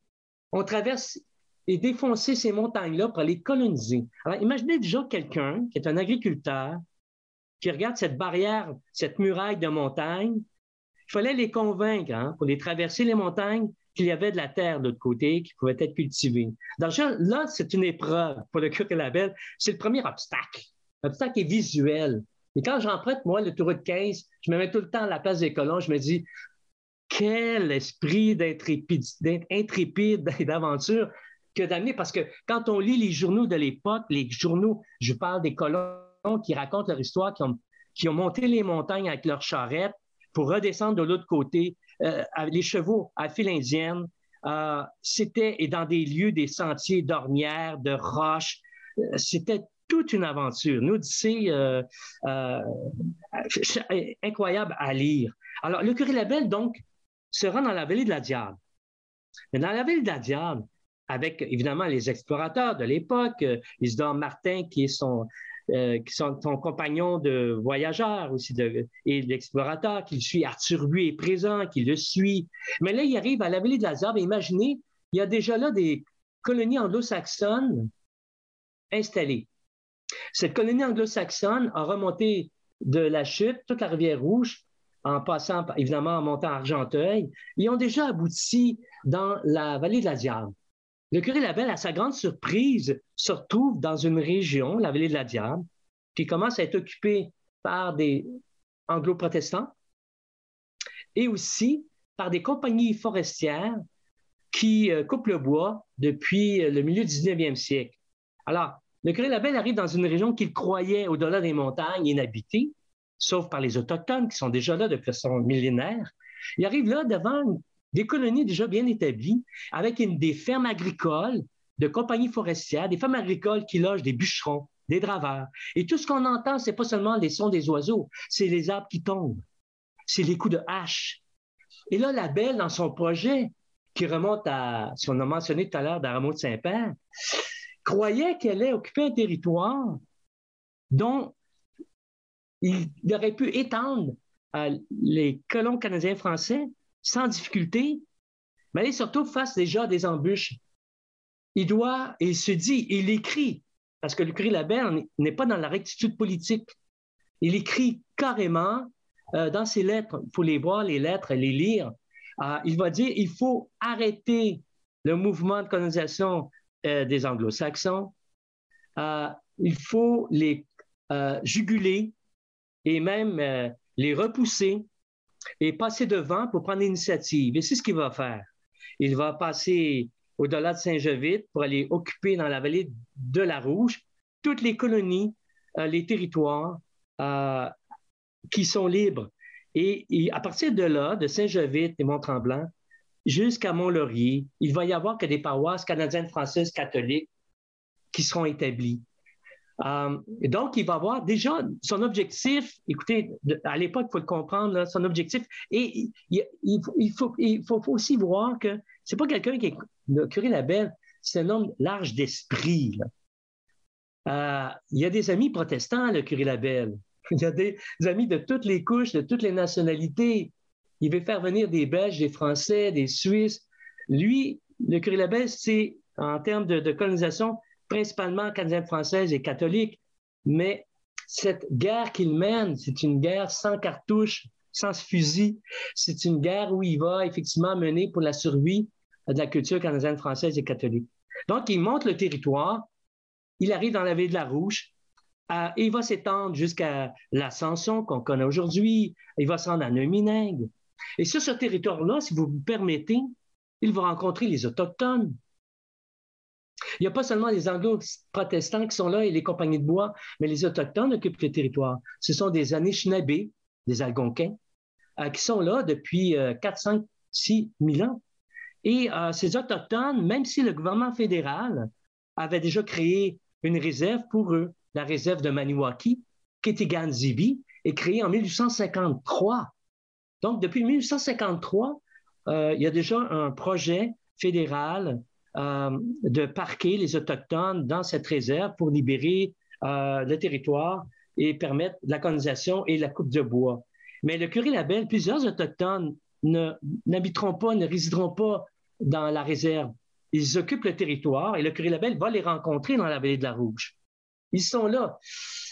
On traverse et défoncer ces montagnes-là pour aller coloniser. Alors, imaginez déjà quelqu'un qui est un agriculteur, qui regarde cette barrière, cette muraille de montagnes. Il fallait les convaincre, hein, pour les traverser les montagnes, qu'il y avait de la terre de l'autre côté qui pouvait être cultivée. Donc là, c'est une épreuve pour le curé Labelle. C'est le premier obstacle. L'obstacle est visuel. Et quand j'emprunte, moi, le tour de 15, je me mets tout le temps à la place des colons, je me dis, quel esprit d'intrépide et [LAUGHS] d'aventure que d'amener, parce que quand on lit les journaux de l'époque, les journaux, je parle des colons qui racontent leur histoire, qui ont, qui ont monté les montagnes avec leurs charrettes pour redescendre de l'autre côté, euh, les chevaux à file indienne, euh, c'était, et dans des lieux, des sentiers d'ornières, de roches, euh, c'était toute une aventure, une odyssée incroyable à lire. Alors, le curé Labelle, donc, se rend dans la vallée de la Diable. Mais dans la vallée de la Diable, avec évidemment les explorateurs de l'époque, euh, Isidore Martin, qui est son, qui sont son compagnon de voyageur aussi, et l'explorateur qui le suit, Arthur Buis est présent, qui le suit. Mais là, il arrive à la vallée de la et imaginez, il y a déjà là des colonies anglo-saxonnes installées. Cette colonie anglo-saxonne a remonté de la chute, toute la rivière Rouge, en passant évidemment en montant Argenteuil. Ils ont déjà abouti dans la vallée de la Diable. Le curé Labelle, à sa grande surprise, se retrouve dans une région, la vallée de la Diable, qui commence à être occupée par des anglo-protestants et aussi par des compagnies forestières qui euh, coupent le bois depuis le milieu du 19e siècle. Alors, le curé Labelle arrive dans une région qu'il croyait au-delà des montagnes inhabitée, sauf par les Autochtones qui sont déjà là depuis façon millénaire. Il arrive là devant des colonies déjà bien établies, avec des fermes agricoles, de compagnies forestières, des fermes agricoles qui logent des bûcherons, des draveurs. Et tout ce qu'on entend, c'est pas seulement les sons des oiseaux, c'est les arbres qui tombent, c'est les coups de hache. Et là, la belle, dans son projet, qui remonte à ce qu'on a mentionné tout à l'heure d'Arameau de Saint-Père, croyait qu'elle allait occuper un territoire dont il aurait pu étendre les colons canadiens français sans difficulté, mais elle est surtout face déjà à des embûches. Il doit, il se dit, il écrit, parce que le cri Labelle n'est pas dans la rectitude politique. Il écrit carrément euh, dans ses lettres, il faut les voir, les lettres, les lire. Euh, il va dire il faut arrêter le mouvement de colonisation euh, des anglo-saxons. Il faut les juguler et même les repousser et passer devant pour prendre l'initiative. Et c'est ce qu'il va faire. Il va passer au-delà de Saint-Jovite pour aller occuper dans la vallée de la Rouge toutes les colonies, les territoires qui sont libres. Et, à partir de là, de Saint-Jovite et Mont-Tremblant, jusqu'à Mont-Laurier, il va y avoir que des paroisses canadiennes, françaises, catholiques qui seront établies. Euh, donc, il va avoir déjà son objectif, écoutez, à l'époque, il faut le comprendre, son objectif, et il, faut, aussi voir que c'est pas quelqu'un qui est, le curé Labelle, c'est un homme large d'esprit. Euh, il y a des amis protestants, le curé Labelle. [LAUGHS] Il y a des amis de toutes les couches, de toutes les nationalités. Il veut faire venir des Belges, des Français, des Suisses. Lui, le curé Labelle, c'est en termes de, colonisation, principalement canadienne française et catholique. Mais cette guerre qu'il mène, c'est une guerre sans cartouche, sans fusil. C'est une guerre où il va effectivement mener pour la survie de la culture canadienne française et catholique. Donc, il monte le territoire, il arrive dans la ville de la Rouge, euh, et il va s'étendre jusqu'à l'Ascension qu'on connaît aujourd'hui, il va se rendre à Neuminingue, et sur ce territoire-là, si vous me permettez, il va rencontrer les Autochtones. Il n'y a pas seulement les anglo-protestants qui sont là et les compagnies de bois, mais les Autochtones occupent le territoire. Ce sont des Anishinabés, des Algonquins, euh, qui sont là depuis 4, 5, 6 000 ans. Et euh, ces Autochtones, même si le gouvernement fédéral avait déjà créé une réserve pour eux, la réserve de Maniwaki, Kitigan-Zibi, est créée en 1853. Donc, depuis 1853, euh, il y a déjà un projet fédéral euh, de parquer les Autochtones dans cette réserve pour libérer le territoire et permettre la colonisation et la coupe de bois. Mais le curé Labelle, plusieurs Autochtones n'habiteront pas, ne résideront pas dans la réserve. Ils occupent le territoire et le curé Labelle va les rencontrer dans la vallée de la Rouge. Ils sont là.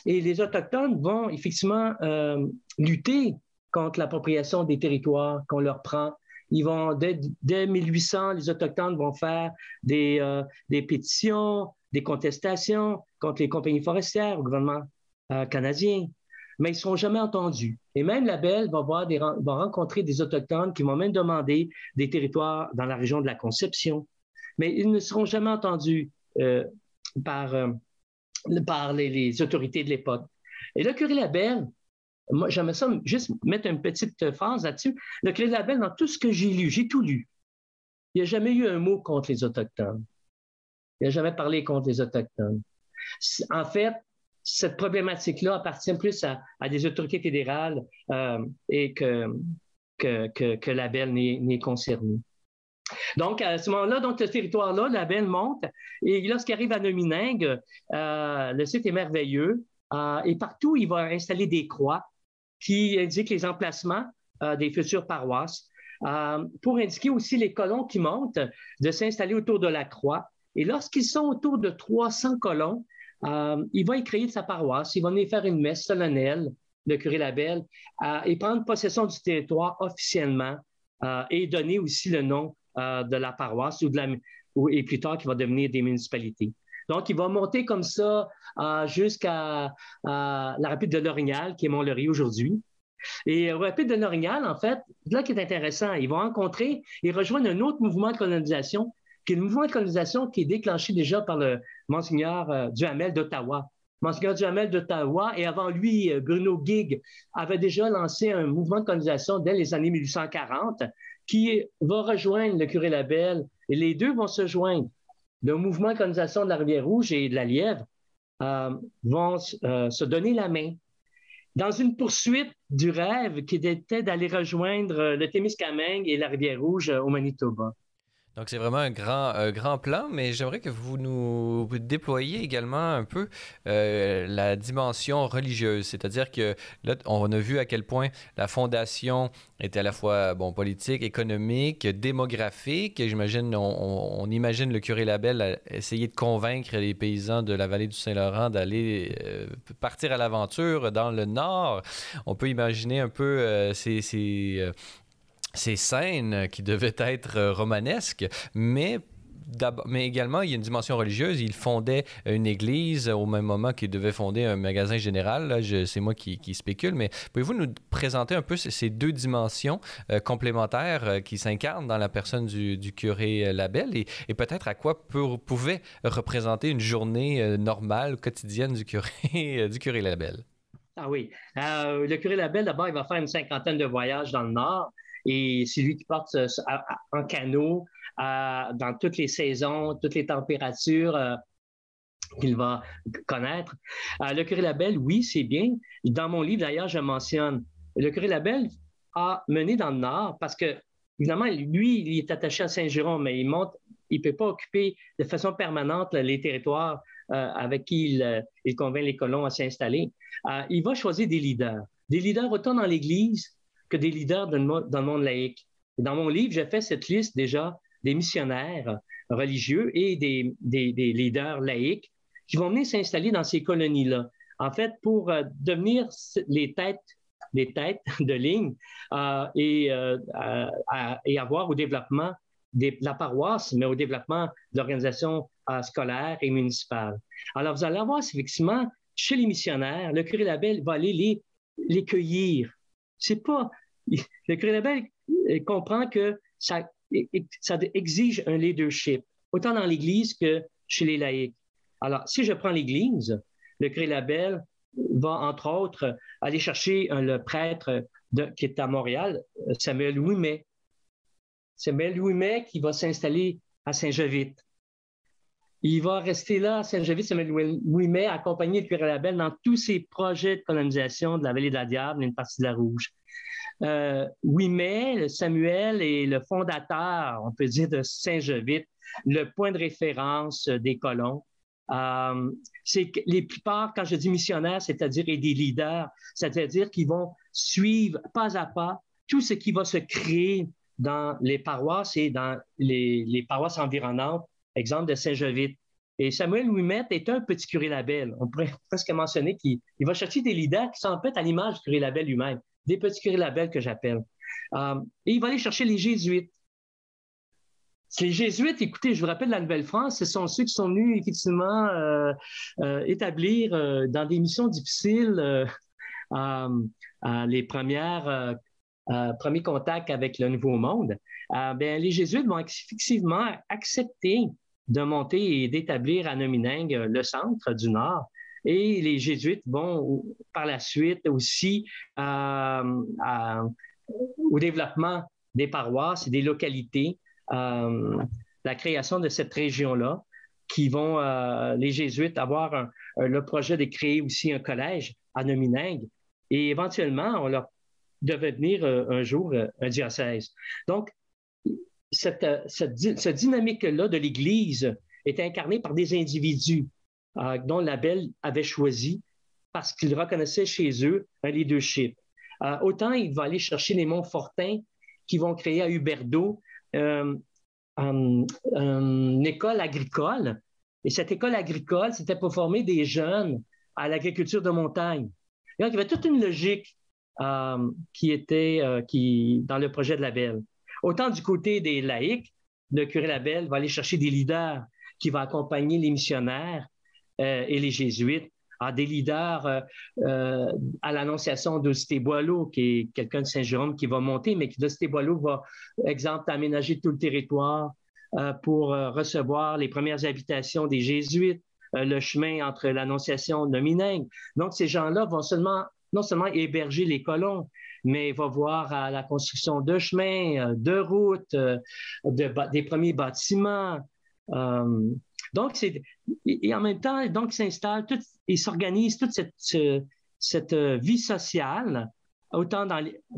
Et les Autochtones vont effectivement euh, lutter contre l'appropriation des territoires qu'on leur prend. Ils vont, dès, 1800, les Autochtones vont faire des, euh, des, pétitions, des contestations contre les compagnies forestières, au gouvernement euh, canadien mais ils ne seront jamais entendus. Et même la Belle va, voir va rencontrer des Autochtones qui vont même demander des territoires dans la région de la Conception, mais ils ne seront jamais entendus euh, par, par les, autorités de l'époque. Et le curé Labelle, moi, j'aimerais ça juste mettre une petite phrase là-dessus. Le curé Labelle, dans tout ce que j'ai lu, j'ai tout lu, il n'y a jamais eu un mot contre les Autochtones. Il n'a jamais parlé contre les Autochtones. En fait, cette problématique-là appartient plus à, des autorités fédérales euh, et que, que, que, que la Belle n'est concerné. Donc, à ce moment-là, donc, ce territoire-là, la Belle monte, et lorsqu'il arrive à Nominingue, euh, le site est merveilleux, euh, et partout, il va installer des croix qui indiquent les emplacements des futures paroisses, pour indiquer aussi les colons qui montent de s'installer autour de la croix. Et lorsqu'ils sont autour de 300 colons, euh, il va y créer sa paroisse, il va venir faire une messe solennelle, le curé Labelle, euh, et prendre possession du territoire officiellement euh, et donner aussi le nom de la paroisse ou de et plus tard qui va devenir des municipalités. Donc, il va monter comme ça jusqu'à la rapide de L'Orignal, qui est Mont-Laurier aujourd'hui. Et au rapide de L'Orignal, en fait, là qui est intéressant, il va rencontrer et rejoindre un autre mouvement de colonisation qui est le mouvement de colonisation qui est déclenché déjà par le Monseigneur euh, Duhamel d'Ottawa. Monseigneur Duhamel d'Ottawa et avant lui, euh, Bruno Gig avait déjà lancé un mouvement de colonisation dès les années 1840 qui va rejoindre le curé Labelle et les deux vont se joindre. Le mouvement de de la Rivière-Rouge et de la Lièvre euh, vont se donner la main dans une poursuite du rêve qui était d'aller rejoindre le Témiscamingue et la Rivière-Rouge au Manitoba. Donc, c'est vraiment un grand, grand plan, mais j'aimerais que vous nous déployiez également un peu euh, la dimension religieuse. C'est-à-dire que là, on a vu à quel point la fondation était à la fois bon, politique, économique, démographique. J'imagine, on, imagine le curé Labelle essayer de convaincre les paysans de la vallée du Saint-Laurent d'aller euh, partir à l'aventure dans le nord. On peut imaginer un peu euh, ces ces scènes qui devaient être euh, romanesques, mais mais également, il y a une dimension religieuse. Il fondait une église au même moment qu'il devait fonder un magasin général. C'est moi qui, spécule, mais pouvez-vous nous présenter un peu ces deux dimensions euh, complémentaires euh, qui s'incarnent dans la personne du, curé Labelle? Et, peut-être à quoi pouvait représenter une journée normale, quotidienne du curé, du curé Labelle? Ah oui. le curé Labelle, d'abord, il va faire une cinquantaine de voyages dans le Nord et c'est lui qui porte en canot dans toutes les saisons, toutes les températures euh, qu'il va connaître. Euh, le curé Labelle, oui, c'est bien. Dans mon livre, d'ailleurs, je mentionne, le curé Labelle a mené dans le Nord parce que, évidemment, lui, il est attaché à Saint-Jérôme, mais il monte, il ne peut pas occuper de façon permanente les territoires euh, avec qui il, il, convainc les colons à s'installer. il va choisir des leaders. Des leaders autant dans l'Église que des leaders dans le monde laïque. Dans mon livre, j'ai fait cette liste déjà des missionnaires religieux et des, leaders laïques qui vont venir s'installer dans ces colonies-là. En fait, pour euh, devenir les têtes, les têtes [LAUGHS] de ligne euh, et, euh, et avoir au développement de la paroisse, mais au développement de l'organisation scolaire et municipale. Alors, vous allez voir, effectivement, chez les missionnaires, le curé Labelle va aller les cueillir, c'est pas. Le curé comprend que ça, exige un leadership, autant dans l'Église que chez les laïcs. Alors, si je prends l'Église, le curé Labelle va, entre autres, aller chercher le prêtre qui est à Montréal, Samuel Ouimet. Samuel Louis-May qui va s'installer à Saint-Jovite. Il va rester là Louis-May, accompagné de Pierre Labelle dans tous ses projets de colonisation de la vallée de la Diable et une partie de la Rouge. Euh, Ouimet, Samuel est le fondateur, on peut dire, de Saint-Jovite, le point de référence des colons. Euh, c'est que les plupart, quand je dis missionnaires, c'est-à-dire des leaders, c'est-à-dire qu'ils vont suivre pas à pas tout ce qui va se créer dans les paroisses et dans les, paroisses environnantes, exemple de Saint-Jovite. Et Samuel Ouimet est un petit curé Labelle. On pourrait [LAUGHS] presque mentionner qu'il va chercher des leaders qui sont en fait à l'image du curé Labelle lui-même, des petits curés Labelle que j'appelle. Euh, et il va aller chercher les jésuites. Les jésuites, écoutez, je vous rappelle la Nouvelle-France, ce sont ceux qui sont venus effectivement euh, euh, établir dans des missions difficiles les premières premiers contacts avec le Nouveau Monde. ben, les jésuites vont effectivement accepter de monter et d'établir à Nominingue le centre du Nord. Et les jésuites vont par la suite aussi au développement des paroisses et des localités euh, la création de cette région-là, qui vont, euh, les jésuites, avoir le projet de créer aussi un collège à Nominingue et éventuellement, on leur devait venir euh, un jour un diocèse. Donc, cette, cette, dynamique-là de l'Église est incarnée par des individus dont Labelle avait choisi parce qu'ils reconnaissaient chez eux un leadership. autant il va aller chercher les Montfortins qui vont créer à Huberdo une école agricole. Et cette école agricole, c'était pour former des jeunes à l'agriculture de montagne. Donc, il y avait toute une logique euh, qui était euh, dans le projet de la Belle. Autant du côté des laïcs, le curé Labelle va aller chercher des leaders qui vont accompagner les missionnaires euh, et les jésuites à des leaders à l'annonciation de Boileau, qui est quelqu'un de Saint-Jérôme qui va monter, mais qui de Boileau va, exemple, aménager tout le territoire pour recevoir les premières habitations des jésuites, le chemin entre l'annonciation de Miningue. Donc, ces gens-là vont seulement, non seulement héberger les colons, mais vont voir à la construction de chemins, de routes, des premiers bâtiments. Donc, c'est, et en même temps, donc, s'installe, tout, et s'organise toute cette, cette euh, vie sociale, autant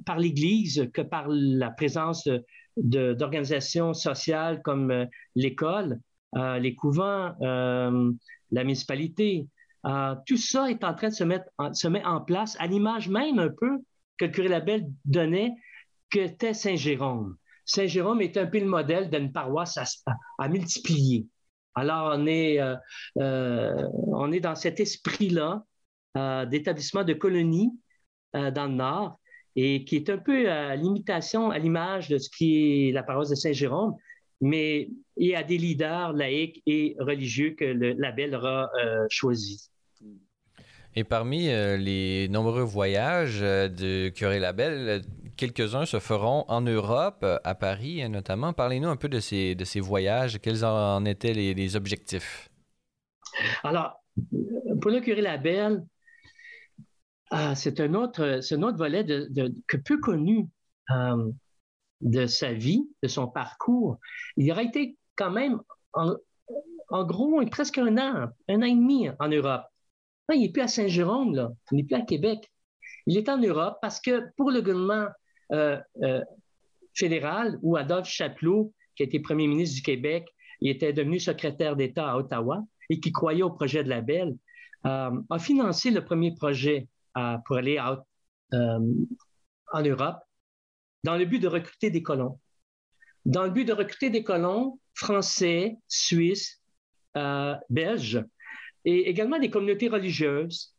par l'Église que par la présence d'organisations sociales comme euh, l'école, euh, les couvents, la municipalité. tout ça est en train de se mettre se met en place à l'image même un peu que le curé Labelle donnait que était Saint-Jérôme. Saint-Jérôme est un peu le modèle d'une paroisse à multiplier. Alors, on est, euh, euh, on est dans cet esprit-là euh, d'établissement de colonies dans le Nord et qui est un peu à l'imitation, à l'image de ce qui est la paroisse de Saint-Jérôme, mais il y a des leaders laïcs et religieux que le label aura choisi. Et parmi les nombreux voyages de Curé Labelle, quelques-uns se feront en Europe, euh, à Paris notamment. Parlez-nous un peu de ces, de ces voyages. Quels en étaient les, objectifs? Alors, pour le curé Labelle, c'est un autre, autre volet de, que peu connu euh, de sa vie, de son parcours. Il aurait été quand même, en, en, gros, presque un an, un an et demi en Europe. Il n'est plus à Saint-Jérôme, là. il n'est plus à Québec. Il est en Europe parce que pour le gouvernement euh, euh, fédéral où Adolphe Chapelot, qui était premier ministre du Québec, il était devenu secrétaire d'État à Ottawa et qui croyait au projet de la Belle, euh, a financé le premier projet pour aller en Europe dans le but de recruter des colons. Dans le but de recruter des colons français, suisses, belges et également des communautés religieuses.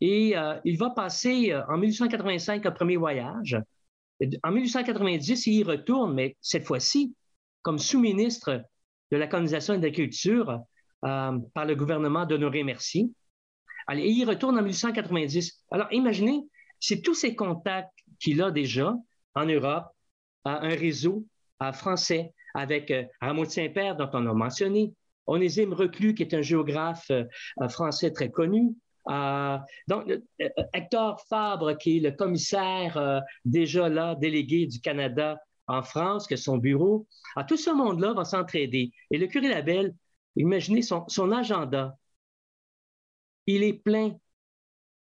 Et euh, il va passer euh, en 1885 un premier voyage. En 1890, il y retourne, mais cette fois-ci, comme sous-ministre de la colonisation et de la culture euh, par le gouvernement d'Honoré Mercier. Allez, il y retourne en 1890. Alors, imaginez, c'est tous ces contacts qu'il a déjà en Europe, un réseau français avec Rameau de Saint-Père, dont on a mentionné, Onésime Reclus, qui est un géographe français très connu, euh, donc, euh, Hector Fabre, qui est le commissaire euh, déjà là, délégué du Canada en France, que son bureau. Tout ce monde-là va s'entraider. Et le curé Labelle, imaginez son, agenda. Il est plein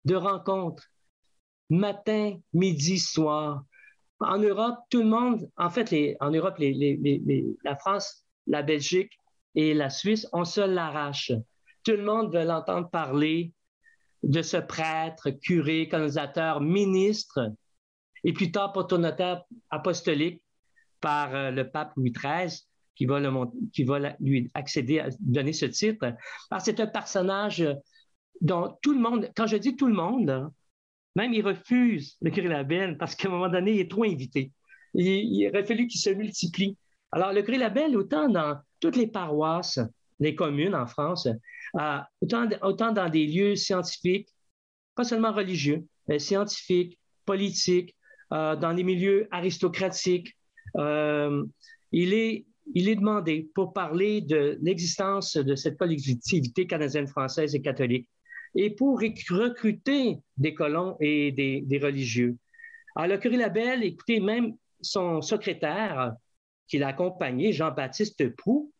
de rencontres, matin, midi, soir. En Europe, tout le monde, en fait, en Europe, la France, la Belgique et la Suisse, on se l'arrache. Tout le monde veut l'entendre parler de ce prêtre, curé, colonisateur, ministre, et plus tard notaire apostolique par euh, le pape Louis XIII, qui va, lui accéder à donner ce titre. c'est un personnage dont tout le monde, quand je dis tout le monde, même il refuse le curé Labelle parce qu'à un moment donné, il est trop invité. Il, il aurait fallu qu'il se multiplie. Alors, le curé Labelle, autant dans toutes les paroisses, les communes en France, euh, autant, autant dans des lieux scientifiques, pas seulement religieux, mais scientifiques, politiques, euh, dans les milieux aristocratiques. Euh, il, est, il est demandé pour parler de l'existence de cette collectivité canadienne, française et catholique et pour recruter des colons et des, religieux. Alors, le curé Labelle, écoutez, même son secrétaire qui l'a accompagné, Jean-Baptiste Proux,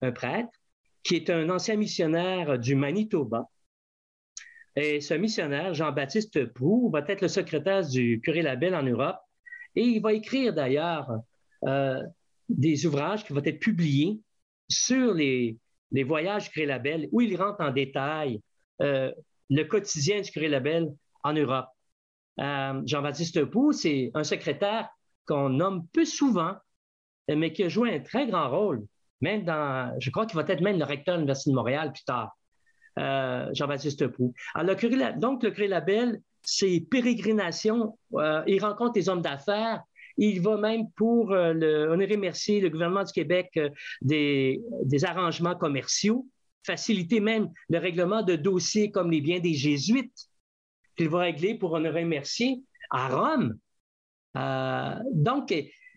un prêtre, qui est un ancien missionnaire du Manitoba. Et ce missionnaire, Jean-Baptiste Proux, va être le secrétaire du curé Labelle en Europe. Et il va écrire d'ailleurs euh, des ouvrages qui vont être publiés sur les, voyages du curé Labelle, où il rentre en détail euh, le quotidien du curé Labelle en Europe. Euh, Jean-Baptiste Proux, c'est un secrétaire qu'on nomme peu souvent, mais qui a joué un très grand rôle même dans, je crois qu'il va être même le recteur de l'Université de Montréal plus tard, euh, Jean-Baptiste Pou. Alors, le donc, le curé Labelle, c'est pérégrination. Euh, il rencontre des hommes d'affaires. Il va même pour euh, le, honorer le gouvernement du Québec des, arrangements commerciaux, faciliter même le règlement de dossiers comme les biens des Jésuites qu'il va régler pour honorer merci à Rome. donc,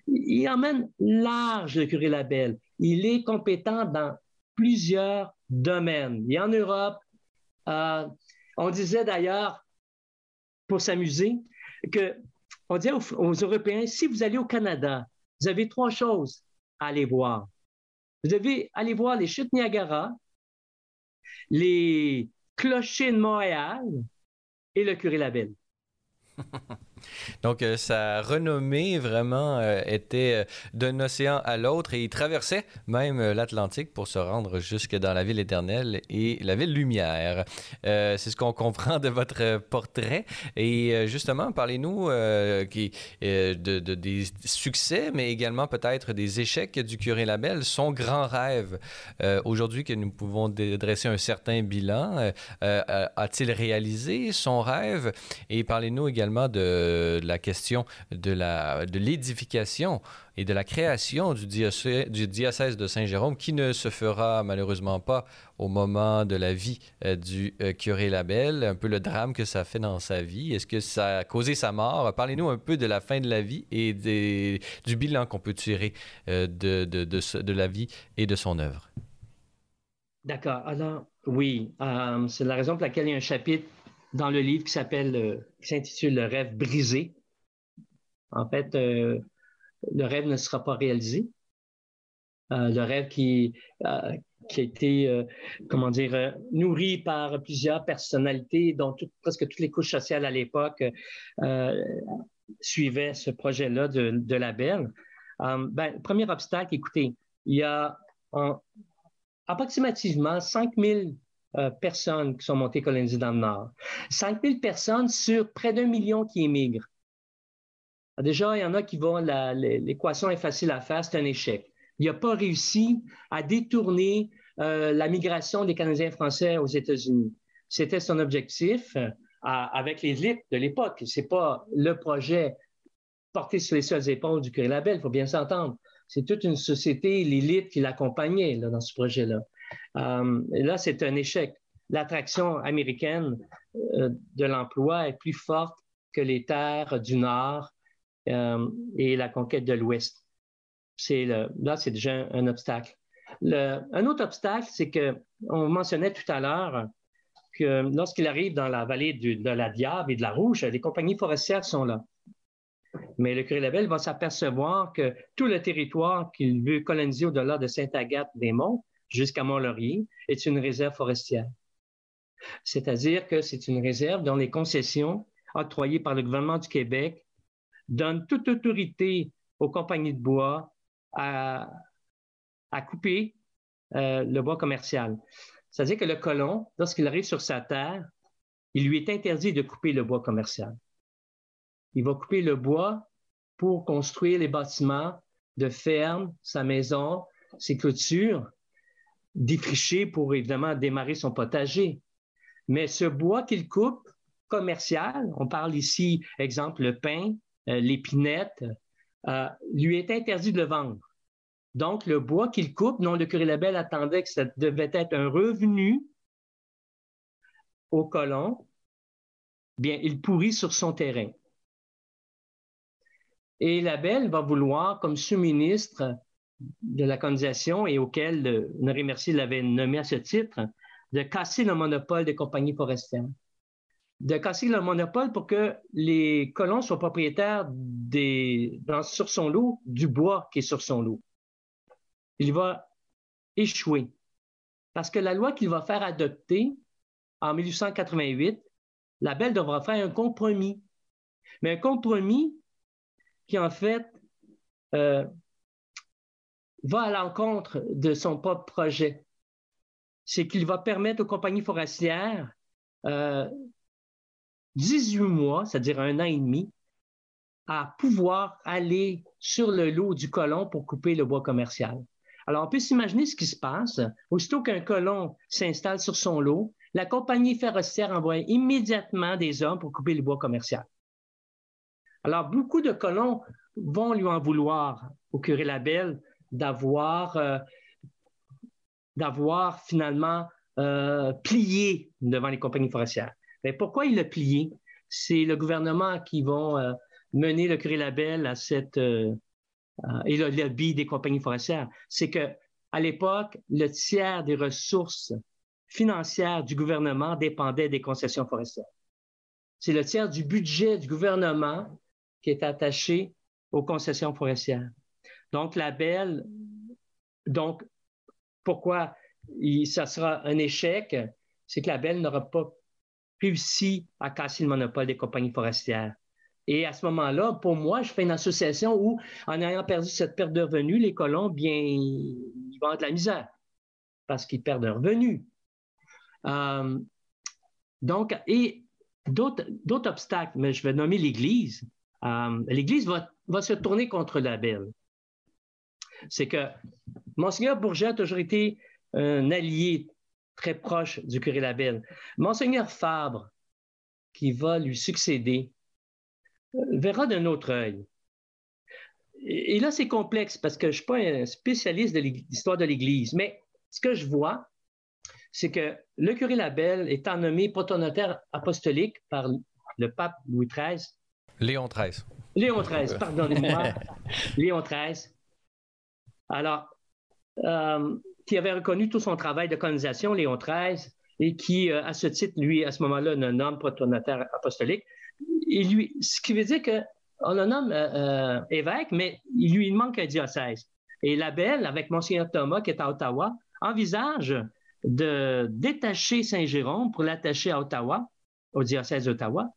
il emmène large le curé Labelle il est compétent dans plusieurs domaines. Et en Europe, euh, on disait d'ailleurs, pour s'amuser, que on disait aux, Européens, si vous allez au Canada, vous avez trois choses à aller voir. Vous devez aller voir les chutes Niagara, les clochers de Montréal et le curé Labelle. [LAUGHS] Donc, euh, sa renommée vraiment euh, était euh, d'un océan à l'autre et il traversait même l'Atlantique pour se rendre jusque dans la ville éternelle et la ville lumière. c'est ce qu'on comprend de votre portrait. Et justement, parlez-nous de, des succès, mais également peut-être des échecs du curé Labelle. Son grand rêve, aujourd'hui que nous pouvons dresser un certain bilan, a-t-il réalisé son rêve? Et parlez-nous également de la question de l'édification de et de la création du diocèse, du diocèse de Saint-Jérôme qui ne se fera malheureusement pas au moment de la vie euh, du euh, curé Labelle, un peu le drame que ça fait dans sa vie. Est-ce que ça a causé sa mort? Parlez-nous un peu de la fin de la vie et du bilan qu'on peut tirer euh, de, de, de, la vie et de son œuvre. D'accord. Alors, oui, c'est la raison pour laquelle il y a un chapitre dans le livre qui s'appelle, qui s'intitule Le rêve brisé. En fait, euh, le rêve ne sera pas réalisé. Euh, le rêve qui, euh, a été, comment dire, nourri par plusieurs personnalités, dont presque toutes les couches sociales à l'époque suivaient ce projet-là de, de label. ben, premier obstacle, écoutez, il y a approximativement 5000 personnes qui sont montées coloniser dans le Nord. 5000 personnes sur près d'un million qui émigrent. Déjà, il y en a qui vont, l'équation est facile à faire, c'est un échec. Il n'a pas réussi à détourner euh, la migration des Canadiens français aux États-Unis. C'était son objectif euh, avec les élites de l'époque. Ce n'est pas le projet porté sur les seules épaules du curé Labelle, il faut bien s'entendre. C'est toute une société, l'élite qui l'accompagnait dans ce projet-là. Euh, là, c'est un échec. L'attraction américaine de l'emploi est plus forte que les terres du Nord euh, et la conquête de l'Ouest. Là, c'est déjà un, obstacle. un autre obstacle, c'est que on mentionnait tout à l'heure que lorsqu'il arrive dans la vallée de la Diable et de la Rouge, les compagnies forestières sont là. Mais le curé Labelle va s'apercevoir que tout le territoire qu'il veut coloniser au-delà de Sainte-Agathe-des-Monts jusqu'à Mont-Laurier est une réserve forestière. C'est-à-dire que c'est une réserve dont les concessions octroyées par le gouvernement du Québec donnent toute autorité aux compagnies de bois à, couper euh, le bois commercial. C'est-à-dire que le colon, lorsqu'il arrive sur sa terre, il lui est interdit de couper le bois commercial. Il va couper le bois pour construire les bâtiments de ferme, sa maison, ses clôtures, défricher pour évidemment démarrer son potager. Mais ce bois qu'il coupe, commercial, on parle ici, exemple, le pain, euh, l'épinette, euh, lui est interdit de le vendre. Donc, le bois qu'il coupe, non, le curé Labelle attendait que ça devait être un revenu au colon, bien, il pourrit sur son terrain. Et Labelle va vouloir, comme sous-ministre de la colonisation et auquel Honoré Mercier l'avait nommé à ce titre, de casser le monopole des compagnies forestières. De casser le monopole pour que les colons soient propriétaires des, sur son lot du bois qui est sur son lot. Il va échouer parce que la loi qu'il va faire adopter en 1888, la Belle devra faire un compromis. Mais un compromis qui, en fait, euh, va à l'encontre de son propre projet c'est qu'il va permettre aux compagnies forestières 18 euh, mois, c'est-à-dire un an et demi, à pouvoir aller sur le lot du colon pour couper le bois commercial. Alors, on peut s'imaginer ce qui se passe. Aussitôt qu'un colon s'installe sur son lot, la compagnie forestière envoie immédiatement des hommes pour couper le bois commercial. Alors, beaucoup de colons vont lui en vouloir au curé Labelle d'avoir euh, d'avoir finalement euh, plié devant les compagnies forestières. Mais pourquoi il a plié? C'est le gouvernement qui va euh, mener le curé Label à cette et le lobby des compagnies forestières. C'est que à l'époque, le tiers des ressources financières du gouvernement dépendait des concessions forestières. C'est le tiers du budget du gouvernement qui est attaché aux concessions forestières. Donc, Label, donc, pourquoi ça sera un échec, c'est que la Belle n'aura pas réussi à casser le monopole des compagnies forestières. Et à ce moment-là, pour moi, je fais une association où, en ayant perdu cette perte de revenus, les colons, bien, ils vont de la misère parce qu'ils perdent leurs revenus. Euh, donc, et d'autres obstacles, mais je vais nommer l'Église. Euh, L'Église va, se tourner contre la Belle c'est que Monseigneur Bourget a toujours été un allié très proche du curé Labelle. Monseigneur Fabre, qui va lui succéder, euh, verra d'un autre œil. Et là, c'est complexe parce que je ne suis pas un spécialiste de l'histoire de l'Église, mais ce que je vois, c'est que le curé Labelle étant nommé protonotaire apostolique par le pape Louis XIII. Léon XIII. Léon XIII, pardonnez-moi. [LAUGHS] Léon XIII. Alors, euh, qui avait reconnu tout son travail de colonisation, Léon XIII, et qui, euh, à ce titre, lui, à ce moment-là, le nomme protonotaire apostolique. Et lui, ce qui veut dire qu'on le nomme euh, évêque, mais il lui manque un diocèse. Et Labelle, avec Monseigneur Thomas, qui est à Ottawa, envisage de détacher Saint-Jérôme pour l'attacher à Ottawa, au diocèse d'Ottawa.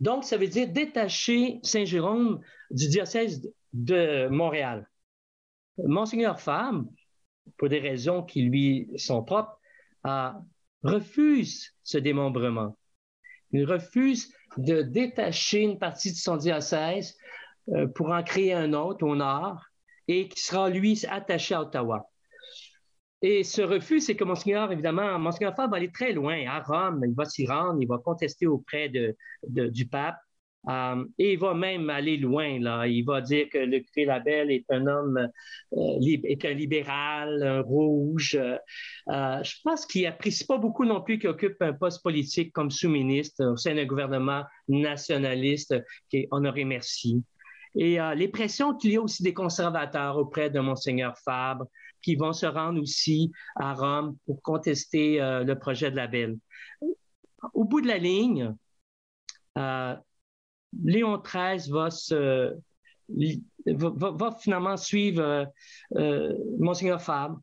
Donc, ça veut dire détacher Saint-Jérôme du diocèse de Montréal. Monseigneur Femme, pour des raisons qui lui sont propres, refuse ce démembrement. Il refuse de détacher une partie de son diocèse euh, pour en créer un autre au nord et qui sera, lui, attaché à Ottawa. Et ce refus, c'est que Monseigneur, évidemment, Monseigneur Fabre va aller très loin, à Rome, il va s'y rendre, il va contester auprès du pape. Euh, et il va même aller loin, là. Il va dire que le curé Labelle est un homme, euh, est un libéral, un rouge. Euh, je pense qu'il n'apprécie pas beaucoup non plus qu'il occupe un poste politique comme sous-ministre au sein d'un gouvernement nationaliste qui est Honoré. Et les pressions qu'il y a aussi des conservateurs auprès de Monseigneur Fabre qui vont se rendre aussi à Rome pour contester le projet de Labelle. Au bout de la ligne, Léon XIII va, finalement suivre euh, Monseigneur Fabre.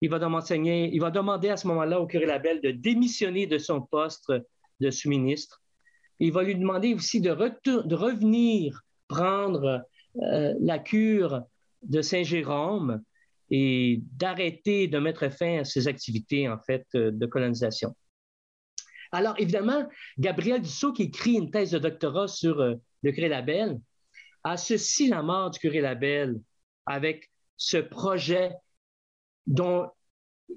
Il va, demander, à ce moment-là au curé Labelle de démissionner de son poste de sous-ministre. Il va lui demander aussi de, revenir prendre la cure de Saint-Jérôme et d'arrêter de mettre fin à ces activités, en fait, euh, de colonisation. Alors, évidemment, Gabriel Dussault, qui écrit une thèse de doctorat sur euh, le curé Labelle, associe la mort du curé Labelle avec ce projet dont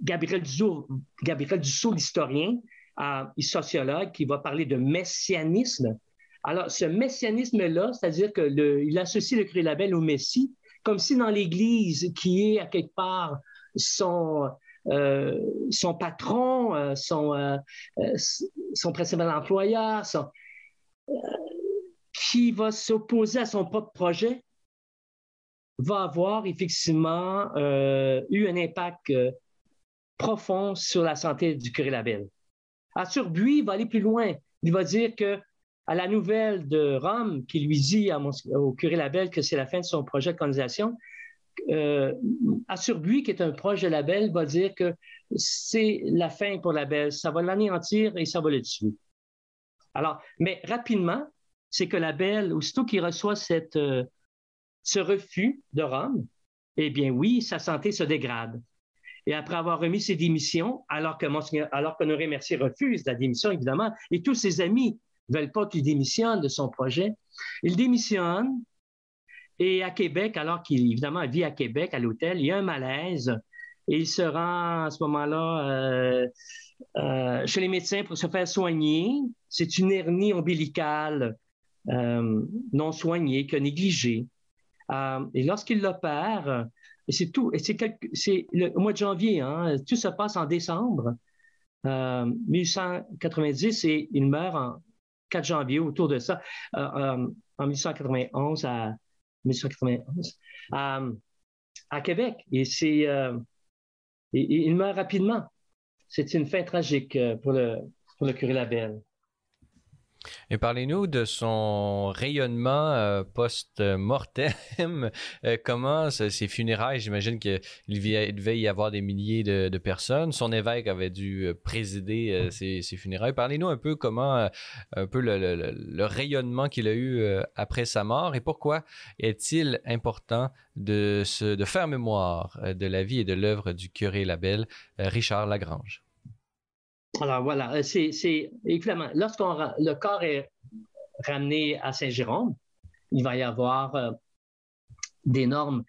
Gabriel Dussault, Gabriel l'historien, euh, sociologue, qui va parler de messianisme. Alors, ce messianisme-là, c'est-à-dire qu'il associe le curé Labelle au Messie, comme si dans l'Église, qui est à quelque part son, son patron, euh, son, euh, son principal employeur, qui va s'opposer à son propre projet, va avoir effectivement eu un impact profond sur la santé du curé Labelle. Arthur Buis va aller plus loin. Il va dire que à la nouvelle de Rome qui lui dit au curé Labelle que c'est la fin de son projet de colonisation, euh, Assurbuy, qui est un proche de Labelle, va dire que c'est la fin pour Labelle, ça va l'anéantir et ça va le tuer. Alors, mais rapidement, c'est que Labelle, aussitôt qu'il reçoit cette, euh, ce refus de Rome, eh bien oui, sa santé se dégrade. Et après avoir remis ses démissions, alors que, alors qu'Honoré Mercier refuse la démission, évidemment, et tous ses amis ne veulent pas qu'il démissionne de son projet. Il démissionne et à Québec, alors qu'il évidemment vit à Québec, à l'hôtel, il y a un malaise et il se rend à ce moment-là euh, euh, chez les médecins pour se faire soigner. C'est une hernie ombilicale euh, non soignée, que négligée. et lorsqu'il l'opère, c'est tout, c'est le mois de janvier, hein, tout se passe en décembre 1890 et il meurt en 4 janvier, autour de ça, en 1891 à 1891 à, Québec. Et c'est, euh, il meurt rapidement. C'est une fin tragique pour le, pour le curé Labelle. Et parlez-nous de son rayonnement euh, post-mortem. [LAUGHS] Euh, comment ces funérailles, j'imagine qu'il devait y avoir des milliers de, personnes. Son évêque avait dû euh, présider ces, funérailles. Parlez-nous un peu comment, un peu le, rayonnement qu'il a eu après sa mort et pourquoi est-il important de, de faire mémoire de la vie et de l'œuvre du curé Labelle, Richard Lagrange. Alors voilà, euh, c'est évidemment, lorsqu'on le corps est ramené à Saint-Jérôme, il va y avoir euh, d'énormes,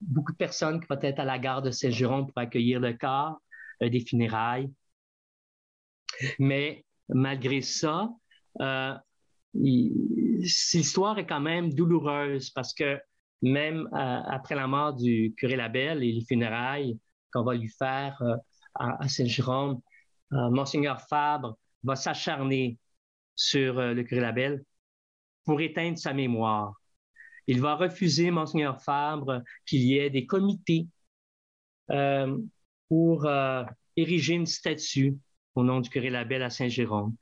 beaucoup de personnes qui vont être à la gare de Saint-Jérôme pour accueillir le corps, euh, des funérailles. Mais malgré ça, l'histoire est quand même douloureuse parce que même après la mort du curé Labelle et les funérailles qu'on va lui faire à, Saint-Jérôme, euh, Monseigneur Fabre va s'acharner sur euh, le curé Labelle pour éteindre sa mémoire. Il va refuser, Monseigneur Fabre, qu'il y ait des comités euh, pour ériger une statue au nom du curé Labelle à Saint-Jérôme,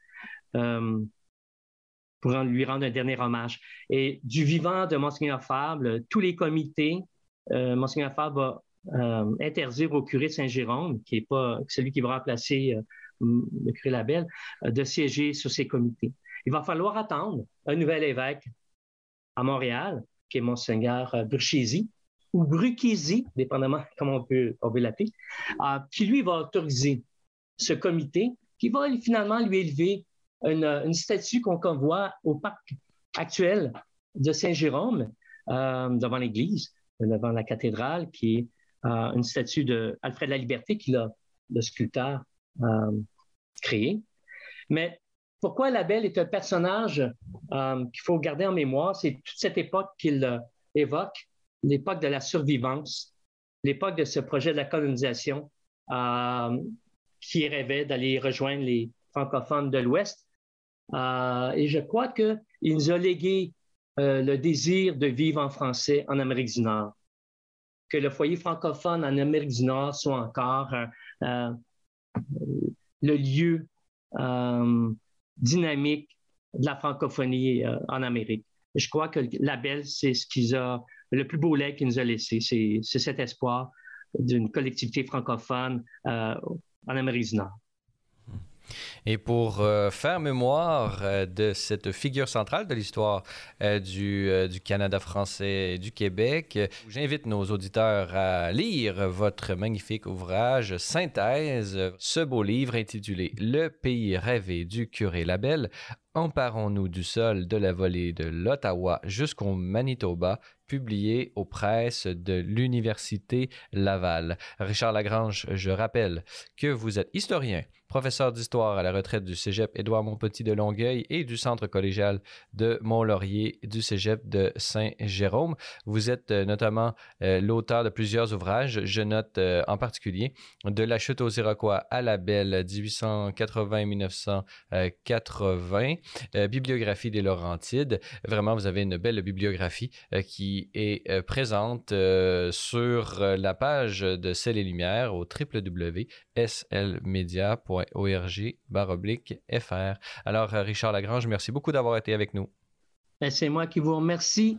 pour lui rendre un dernier hommage. Et du vivant de Monseigneur Fabre, tous les comités, Monseigneur Fabre va euh, interdire au curé Saint-Jérôme, qui est pas celui qui va remplacer euh, le curé Labelle, euh, de siéger sur ces comités. Il va falloir attendre un nouvel évêque à Montréal, qui est Monseigneur Burchesi, ou Bruchesi, dépendamment [LAUGHS] comment on peut, l'appeler, qui lui va autoriser ce comité, qui va finalement lui élever une, statue qu'on voit au parc actuel de Saint-Jérôme, devant l'église, devant la cathédrale, qui est une statue de Alfred La Liberté qu'il a, le sculpteur, euh, créé. Mais pourquoi la Belle est un personnage euh, qu'il faut garder en mémoire, c'est toute cette époque qu'il euh, évoque, l'époque de la survivance, l'époque de ce projet de la colonisation qui rêvait d'aller rejoindre les francophones de l'Ouest. et je crois qu'il nous a légué le désir de vivre en français en Amérique du Nord que le foyer francophone en Amérique du Nord soit encore euh, euh, le lieu euh, dynamique de la francophonie en Amérique. Je crois que la Belle, c'est ce qu'ils a, le plus beau lait qu'il nous a laissé. C'est cet espoir d'une collectivité francophone en Amérique du Nord. Et pour euh, faire mémoire euh, de cette figure centrale de l'histoire euh, du, Canada français et du Québec, j'invite nos auditeurs à lire votre magnifique ouvrage Synthèse, ce beau livre intitulé Le pays rêvé du curé Labelle. Emparons-nous du sol de la volée de l'Ottawa jusqu'au Manitoba, publié aux presses de l'Université Laval. Richard Lagrange, je rappelle que vous êtes historien, professeur d'histoire à la retraite du Cégep Édouard Montpetit de Longueuil et du Centre collégial de Mont-Laurier du Cégep de Saint-Jérôme. Vous êtes euh, notamment euh, l'auteur de plusieurs ouvrages. Je note euh, en particulier De la chute aux Iroquois à la Belle 1880-1980, Bibliographie des Laurentides. Vraiment, vous avez une belle bibliographie qui est présente sur la page de Celle et Lumière au www.slmedia.com org fr. Alors, euh, Richard Lagrange, merci beaucoup d'avoir été avec nous. Ben, c'est moi qui vous remercie.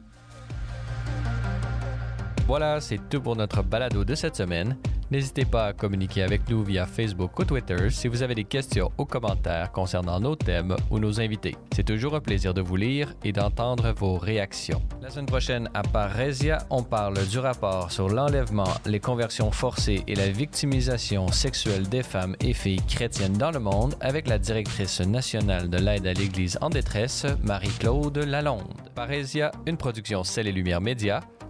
Voilà, c'est tout pour notre balado de cette semaine. N'hésitez pas à communiquer avec nous via Facebook ou Twitter si vous avez des questions ou commentaires concernant nos thèmes ou nos invités. C'est toujours un plaisir de vous lire et d'entendre vos réactions. La semaine prochaine, à Parésia, on parle du rapport sur l'enlèvement, les conversions forcées et la victimisation sexuelle des femmes et filles chrétiennes dans le monde avec la directrice nationale de l'aide à l'Église en détresse, Marie-Claude Lalonde. Parésia, une production Celle et Lumière Média